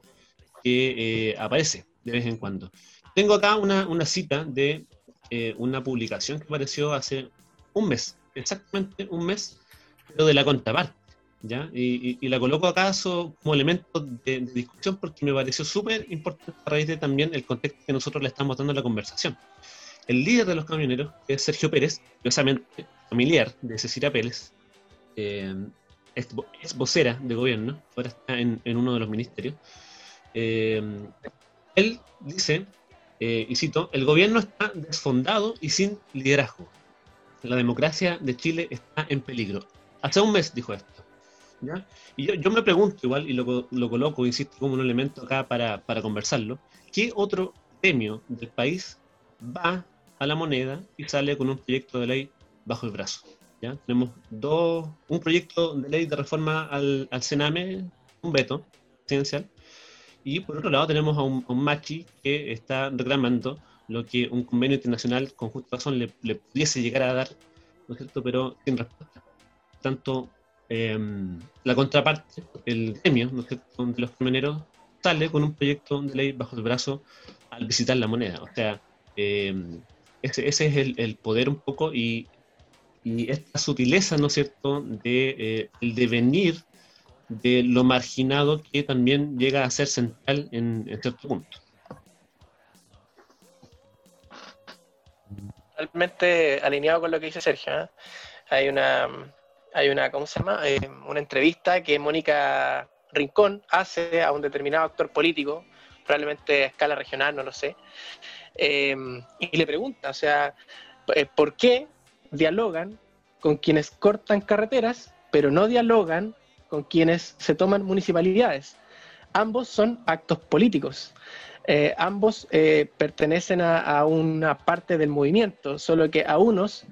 que eh, aparece de vez en cuando. Tengo acá una, una cita de eh, una publicación que apareció hace un mes, exactamente un mes, pero de la contraparte. ¿ya? Y, la coloco acaso como elemento de, discusión porque me pareció súper importante a raíz de también el contexto que nosotros le estamos dando a la conversación. El líder de los camioneros, que es Sergio Pérez, curiosamente familiar de Cecilia Pérez, eh, ex vocera de gobierno, ahora está en, uno de los ministerios, eh, él dice, eh, y cito, el gobierno está desfondado y sin liderazgo. La democracia de Chile está en peligro. Hace un mes dijo esto. Y yo, me pregunto igual, y lo, lo, coloco, insisto, como un elemento acá para, para conversarlo, ¿qué otro premio del país va a la moneda y sale con un proyecto de ley bajo el brazo? ¿ya? Tenemos dos, un proyecto de ley de reforma al, al Sename, un veto presidencial, y por otro lado tenemos a un, Machi que está reclamando lo que un convenio internacional con justa razón le, pudiese llegar a dar, ¿no es cierto? Pero sin respuesta. Tanto em, la contraparte, el gremio ¿no es cierto? de los camioneros, sale con un proyecto de ley bajo el brazo al visitar la moneda. O sea, em, ese, ese, es el, el, poder un poco y y esta sutileza, ¿no es cierto?, de eh, el devenir de lo marginado que también llega a ser central en, cierto punto. Realmente alineado con lo que dice Sergio, ¿eh? hay una hay una, ¿cómo se llama? Eh, una entrevista que Mónica Rincón hace a un determinado actor político, probablemente a escala regional, no lo sé, y le pregunta, o sea, ¿por qué dialogan con quienes cortan carreteras, pero no dialogan con quienes se toman municipalidades. Ambos son actos políticos. Eh, ambos eh, pertenecen a, una parte del movimiento, solo que a unos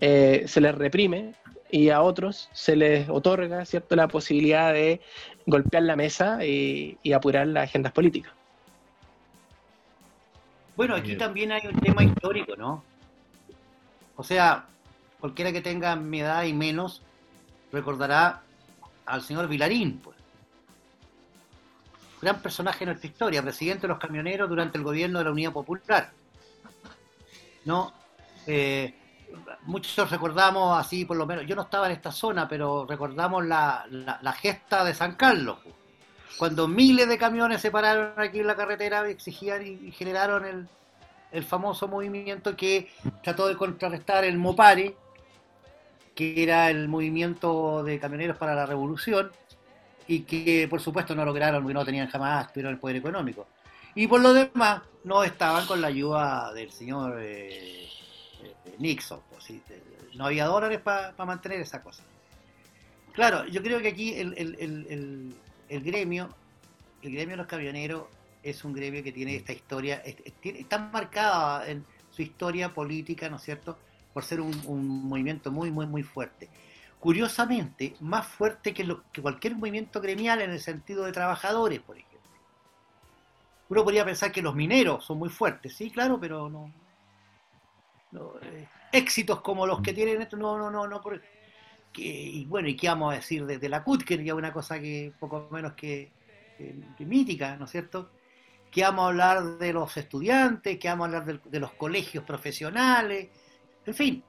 eh, se les reprime y a otros se les otorga ¿cierto? la posibilidad de golpear la mesa y apurar las agendas políticas. Bueno, aquí también hay un tema histórico, ¿no? O sea, cualquiera que tenga mi edad y menos recordará al señor Vilarín, pues. Gran personaje en nuestra historia, presidente de los camioneros durante el gobierno de la Unidad Popular. ¿No? Eh, muchos recordamos así, por lo menos, yo no estaba en esta zona, pero recordamos la, gesta de San Carlos, pues. Cuando miles de camiones se pararon aquí en la carretera exigían y, generaron el, el famoso movimiento que trató de contrarrestar el Mopare, que era el movimiento de camioneros para la revolución y que por supuesto no lograron porque no tenían jamás tuvieron el poder económico. Y por lo demás no estaban con la ayuda del señor eh, eh, Nixon. Pues, no había dólares para mantener esa cosa. Claro, yo creo que aquí el, el, gremio, el gremio de los camioneros es un gremio que tiene esta historia, está marcada en su historia política, ¿no es cierto?, por ser un, movimiento muy, muy, muy fuerte. Curiosamente, más fuerte que, lo, que cualquier movimiento gremial en el sentido de trabajadores, por ejemplo. Uno podría pensar que los mineros son muy fuertes, sí, claro, pero no. Eh, éxitos como los que tienen esto, no, no, no, no. Y bueno, ¿y qué vamos a decir desde la CUT, que es una cosa que poco menos que, mítica, ¿no es cierto? Que vamos a hablar de los estudiantes, que vamos a hablar de los colegios profesionales, en fin,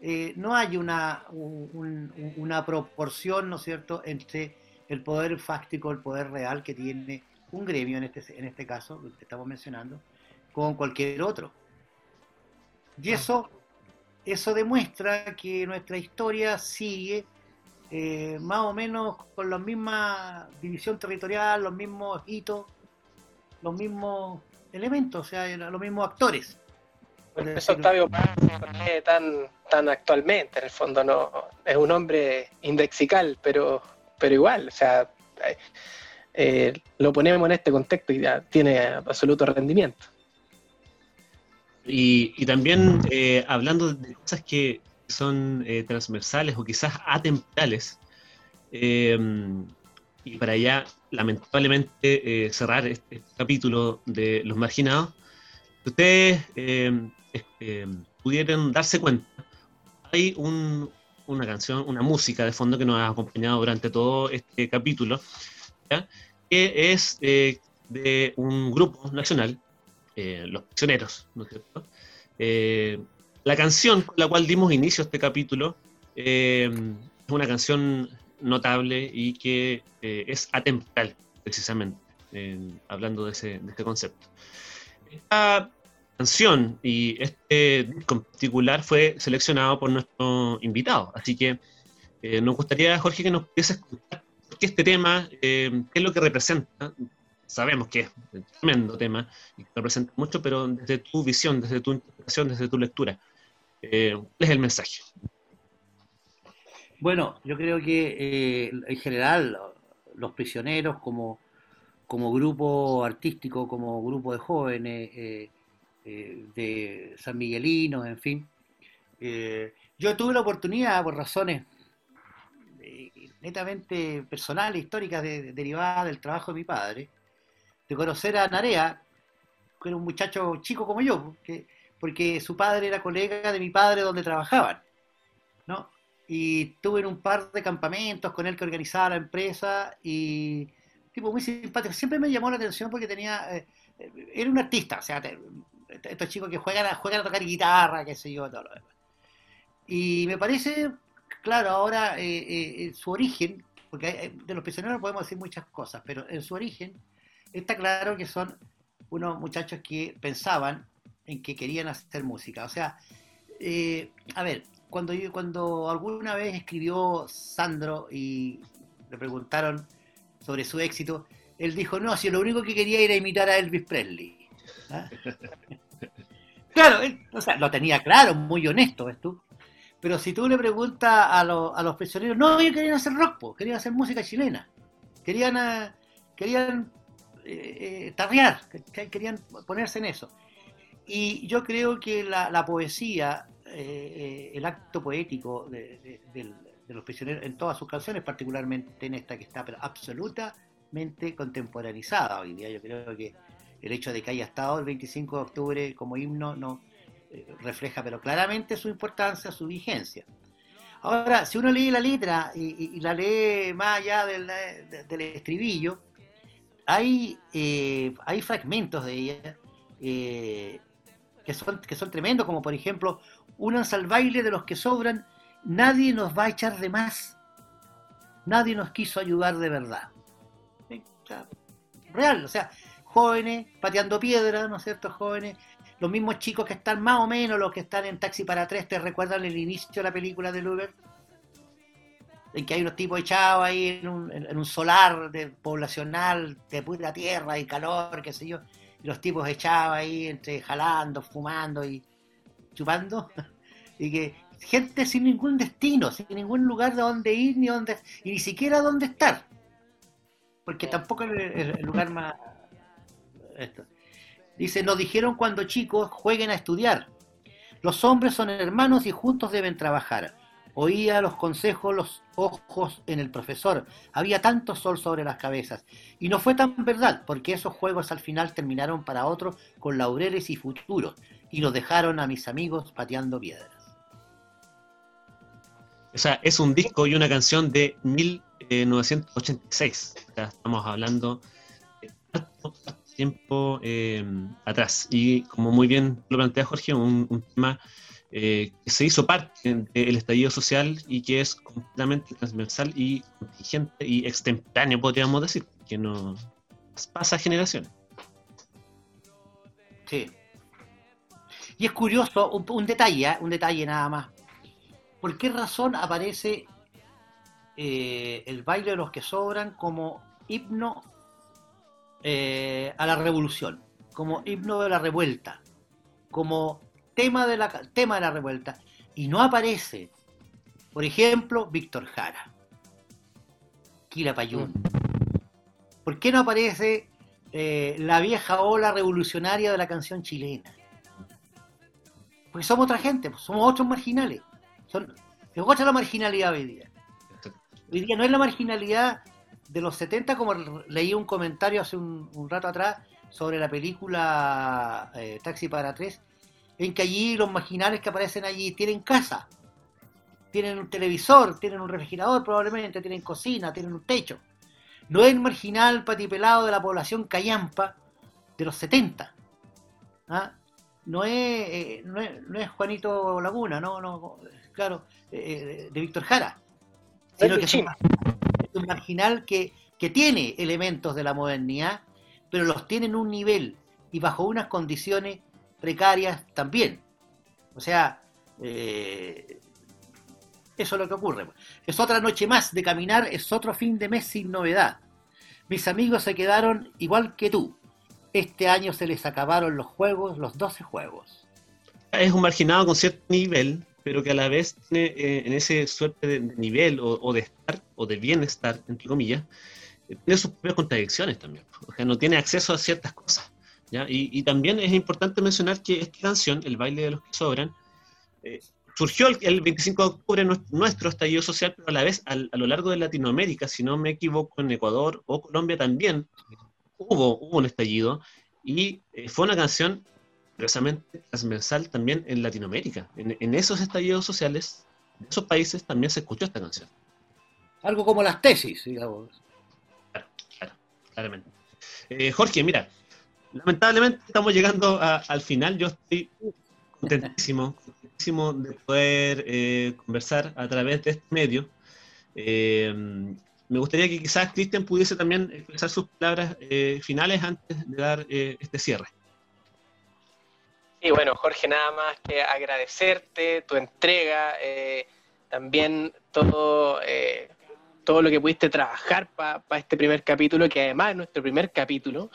eh, no hay una, una proporción, ¿no es cierto?, entre el poder fáctico, el poder real que tiene un gremio, en este, en este caso, que estamos mencionando, con cualquier otro. Y eso, eso demuestra que nuestra historia sigue eh, más o menos con la misma división territorial, los mismos hitos, los mismos elementos, o sea, los mismos actores. Por eso Octavio Paz tan, tan actualmente, en el fondo no es un hombre indexical, pero, pero igual, o sea, eh, lo ponemos en este contexto y ya tiene absoluto rendimiento. Y, también eh, hablando de cosas que son eh, transversales o quizás atemporales, y para ya lamentablemente cerrar este capítulo de los marginados, ustedes eh, pudieran darse cuenta, hay una canción, una música de fondo que nos ha acompañado durante todo este capítulo, que es eh, de un grupo nacional, eh, Los Prisioneros, ¿no es cierto? la canción con la cual dimos inicio a este capítulo es una canción notable y que es atemporal, precisamente, hablando de, ese, de este concepto. Esta canción y este disco en particular fue seleccionado por nuestro invitado. Así que Eh, nos gustaría, Jorge, que nos pudieses contar por qué este tema, eh, qué es lo que representa. Sabemos que es un tremendo tema y que representa mucho, pero desde tu visión, desde tu interpretación, desde tu lectura, eh, ¿cuál es el mensaje? Bueno, yo creo que en general los prisioneros como, como grupo artístico, como grupo de jóvenes, de San Miguelinos, en fin, yo tuve la oportunidad, por razones netamente personales, históricas, derivadas del trabajo de mi padre, de conocer a Narea, que era un muchacho chico como yo, porque su padre era colega de mi padre donde trabajaban, ¿no? Y tuve en un par de campamentos con él que organizaba la empresa y tipo muy simpático. Siempre me llamó la atención porque tenía, eh, era un artista, o sea, estos chicos que juegan a, juegan a tocar guitarra, qué sé yo, todo lo demás. Y me parece claro, ahora eh, eh, su origen, porque de los prisioneros podemos decir muchas cosas, pero en su origen está claro que son unos muchachos que pensaban en que querían hacer música. O sea, eh, a ver, cuando, cuando alguna vez escribió Sandro y le preguntaron sobre su éxito, él dijo, no, si lo único que quería era imitar a Elvis Presley. ¿Ah? [laughs] claro, él, o sea, lo tenía claro, muy honesto, ¿ves tú? Pero si tú le preguntas a, a los prisioneros, no, ellos querían hacer rock, querían hacer música chilena, querían, querían eh, eh, tarrear, querían ponerse en eso. Y yo creo que la, poesía, el acto poético de, los prisioneros en todas sus canciones, particularmente en esta que está pero absolutamente contemporaneizada hoy día, yo creo que el hecho de que haya estado el 25 de octubre como himno no, eh, refleja, pero claramente su importancia, su vigencia. Ahora, si uno lee la letra y, la lee más allá del, estribillo, hay, eh, hay fragmentos de ella eh, que, son, que son tremendos, como por ejemplo, únanse al baile de los que sobran, nadie nos va a echar de más, nadie nos quiso ayudar de verdad. real, o sea, jóvenes pateando piedra, ¿no es cierto? Jóvenes los mismos chicos que están más o menos, los que están en Taxi para Tres, ¿te recuerdan el inicio de la película de Uber? En que hay unos tipos echados ahí en un, solar de, poblacional de pura tierra y calor, qué sé yo, y los tipos echados ahí entre jalando, fumando y chupando, [laughs] y que gente sin ningún destino, sin ningún lugar de donde ir, ni donde, y ni siquiera dónde estar, porque tampoco es el, lugar más... Esto. Dice, nos dijeron cuando chicos jueguen a estudiar. Los hombres son hermanos y juntos deben trabajar. Oía los consejos, los ojos en el profesor. Había tanto sol sobre las cabezas. Y no fue tan verdad, porque esos juegos al final terminaron para otros con laureles y futuros. Y nos dejaron a mis amigos pateando piedras. O sea, es un disco y una canción de 1986. estamos hablando de tiempo eh, atrás. Y como muy bien lo plantea Jorge, un, tema eh, que se hizo parte del estallido social y que es completamente transversal y contingente y extemporáneo, podríamos decir, que no pasa generaciones. Sí. Y es curioso, un, detalle, ¿eh? un detalle nada más. ¿Por qué razón aparece el baile de los que sobran como himno eh, a la revolución, como himno de la revuelta, como tema de la, tema de la revuelta. Y no aparece, por ejemplo, Víctor Jara, Quilapayún. ¿Por qué no aparece eh, la vieja ola revolucionaria de la canción chilena? Porque somos otra gente, pues, somos otros marginales. Son, es otra la marginalidad hoy día. Hoy día no es la marginalidad de los 70, como leí un comentario hace un, rato atrás sobre la película eh, Taxi para tres, en que allí los marginales que aparecen allí tienen casa, tienen un televisor, tienen un refrigerador probablemente, tienen cocina, tienen un techo. No es el marginal patipelado de la población callampa de los 70. ¿ah? No, es, eh, no, es, Juanito Laguna, no, no, claro, eh, de Víctor Jara. Sino que un marginal que, tiene elementos de la modernidad, pero los tiene en un nivel y bajo unas condiciones precarias también. O sea, eh, Eso es lo que ocurre. pues. Es otra noche más de caminar, es otro fin de mes sin novedad. Mis amigos se quedaron igual que tú. Este año se les acabaron los juegos, los 12 juegos. Es un marginado con cierto nivel, pero que a la vez tiene eh, en ese suerte de, nivel o, o de estar, o de bienestar, entre comillas, eh, tiene sus propias contradicciones también. O sea, no tiene acceso a ciertas cosas. ¿Ya? Y, y también es importante mencionar que esta canción, El baile de los que sobran, eh, surgió el, el 25 de octubre nues- nuestro estallido social, pero a la vez al- a lo largo de Latinoamérica, si no me equivoco, en Ecuador o Colombia también hubo, hubo un estallido y eh, fue una canción precisamente transversal también en Latinoamérica. En, en esos estallidos sociales, de esos países también se escuchó esta canción, Algo como las tesis, digamos. claramente. Eh, Jorge, mira, lamentablemente estamos llegando a- al final. Yo estoy contentísimo, contentísimo de poder eh, conversar a través de este medio. Eh, me gustaría que quizás Cristian pudiese también expresar sus palabras eh, finales antes de dar eh, este cierre. Y bueno, Jorge, nada más que agradecerte tu entrega, eh, también todo, eh, todo lo que pudiste trabajar para este primer capítulo, que además es nuestro primer capítulo,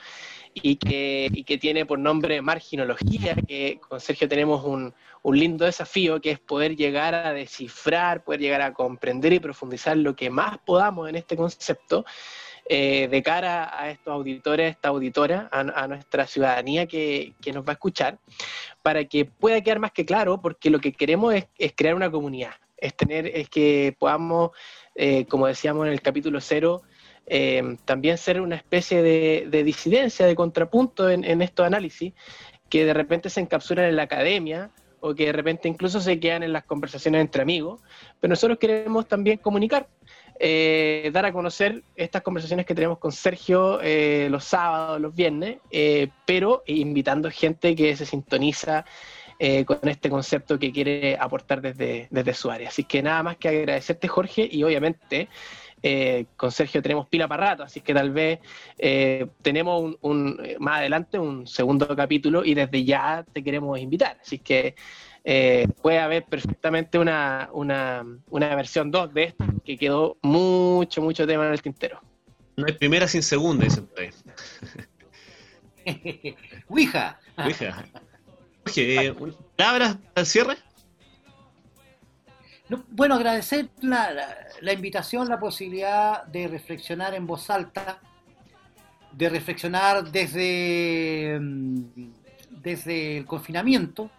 y que, y que tiene por nombre Marginología, que con Sergio tenemos un, un lindo desafío, que es poder llegar a descifrar, poder llegar a comprender y profundizar lo que más podamos en este concepto. eh, de cara a estos auditores, esta auditora, a, a nuestra ciudadanía que, que nos va a escuchar, para que pueda quedar más que claro, porque lo que queremos es, es crear una comunidad, es tener, es que podamos, eh, como decíamos en el capítulo cero, eh, también ser una especie de, de disidencia, de contrapunto en, en estos análisis, que de repente se encapsulan en la academia o que de repente incluso se quedan en las conversaciones entre amigos, pero nosotros queremos también comunicar, eh, dar a conocer estas conversaciones que tenemos con Sergio eh, los sábados, los viernes, eh, pero invitando gente que se sintoniza con este concepto que quiere aportar desde, desde su área. Así que nada más que agradecerte, Jorge, y obviamente eh, con Sergio tenemos pila para rato, así que tal vez eh, tenemos un, un- más adelante un segundo capítulo y desde ya te queremos invitar. Así que eh, puede haber perfectamente una, una, una versión 2 de esto que quedó mucho, mucho tema en el tintero. No hay primera sin segunda, dicen ahí. [laughs] Ouija. Oiga. Jorge, eh, ¿palabras al cierre? No, bueno, agradecer la, invitación, la posibilidad de reflexionar en voz alta, de reflexionar desde, mm, desde el confinamiento,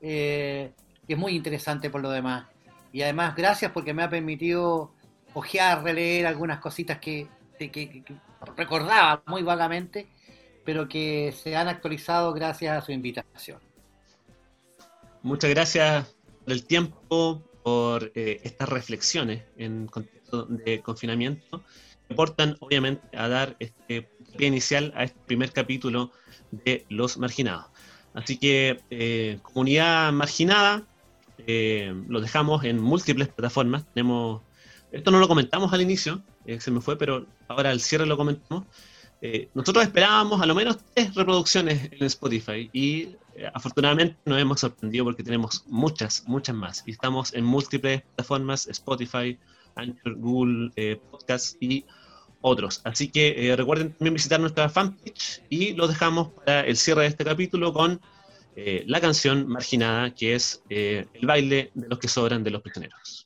eh, que es muy interesante por lo demás. Y además, gracias porque me ha permitido ojear, releer algunas cositas que- que- que recordaba muy vagamente, pero que se han actualizado gracias a su invitación. Muchas gracias por el tiempo, por eh, estas reflexiones en contexto de confinamiento, que aportan obviamente a dar este pie inicial a este primer capítulo de Los Marginados. Así que, eh, comunidad marginada, eh, lo dejamos en múltiples plataformas. Tenemos, esto no lo comentamos al inicio, eh, se me fue, pero ahora al cierre lo comentamos. Eh, nosotros esperábamos a lo menos tres reproducciones en Spotify y afortunadamente nos hemos sorprendido porque tenemos muchas, muchas más. Y estamos en múltiples plataformas, Spotify, Anchor, Google eh, Podcast y otros. Así que eh, recuerden también visitar nuestra fanpage y los dejamos para el cierre de este capítulo con eh, la canción marginada que es eh, El baile de los que sobran de los prisioneros.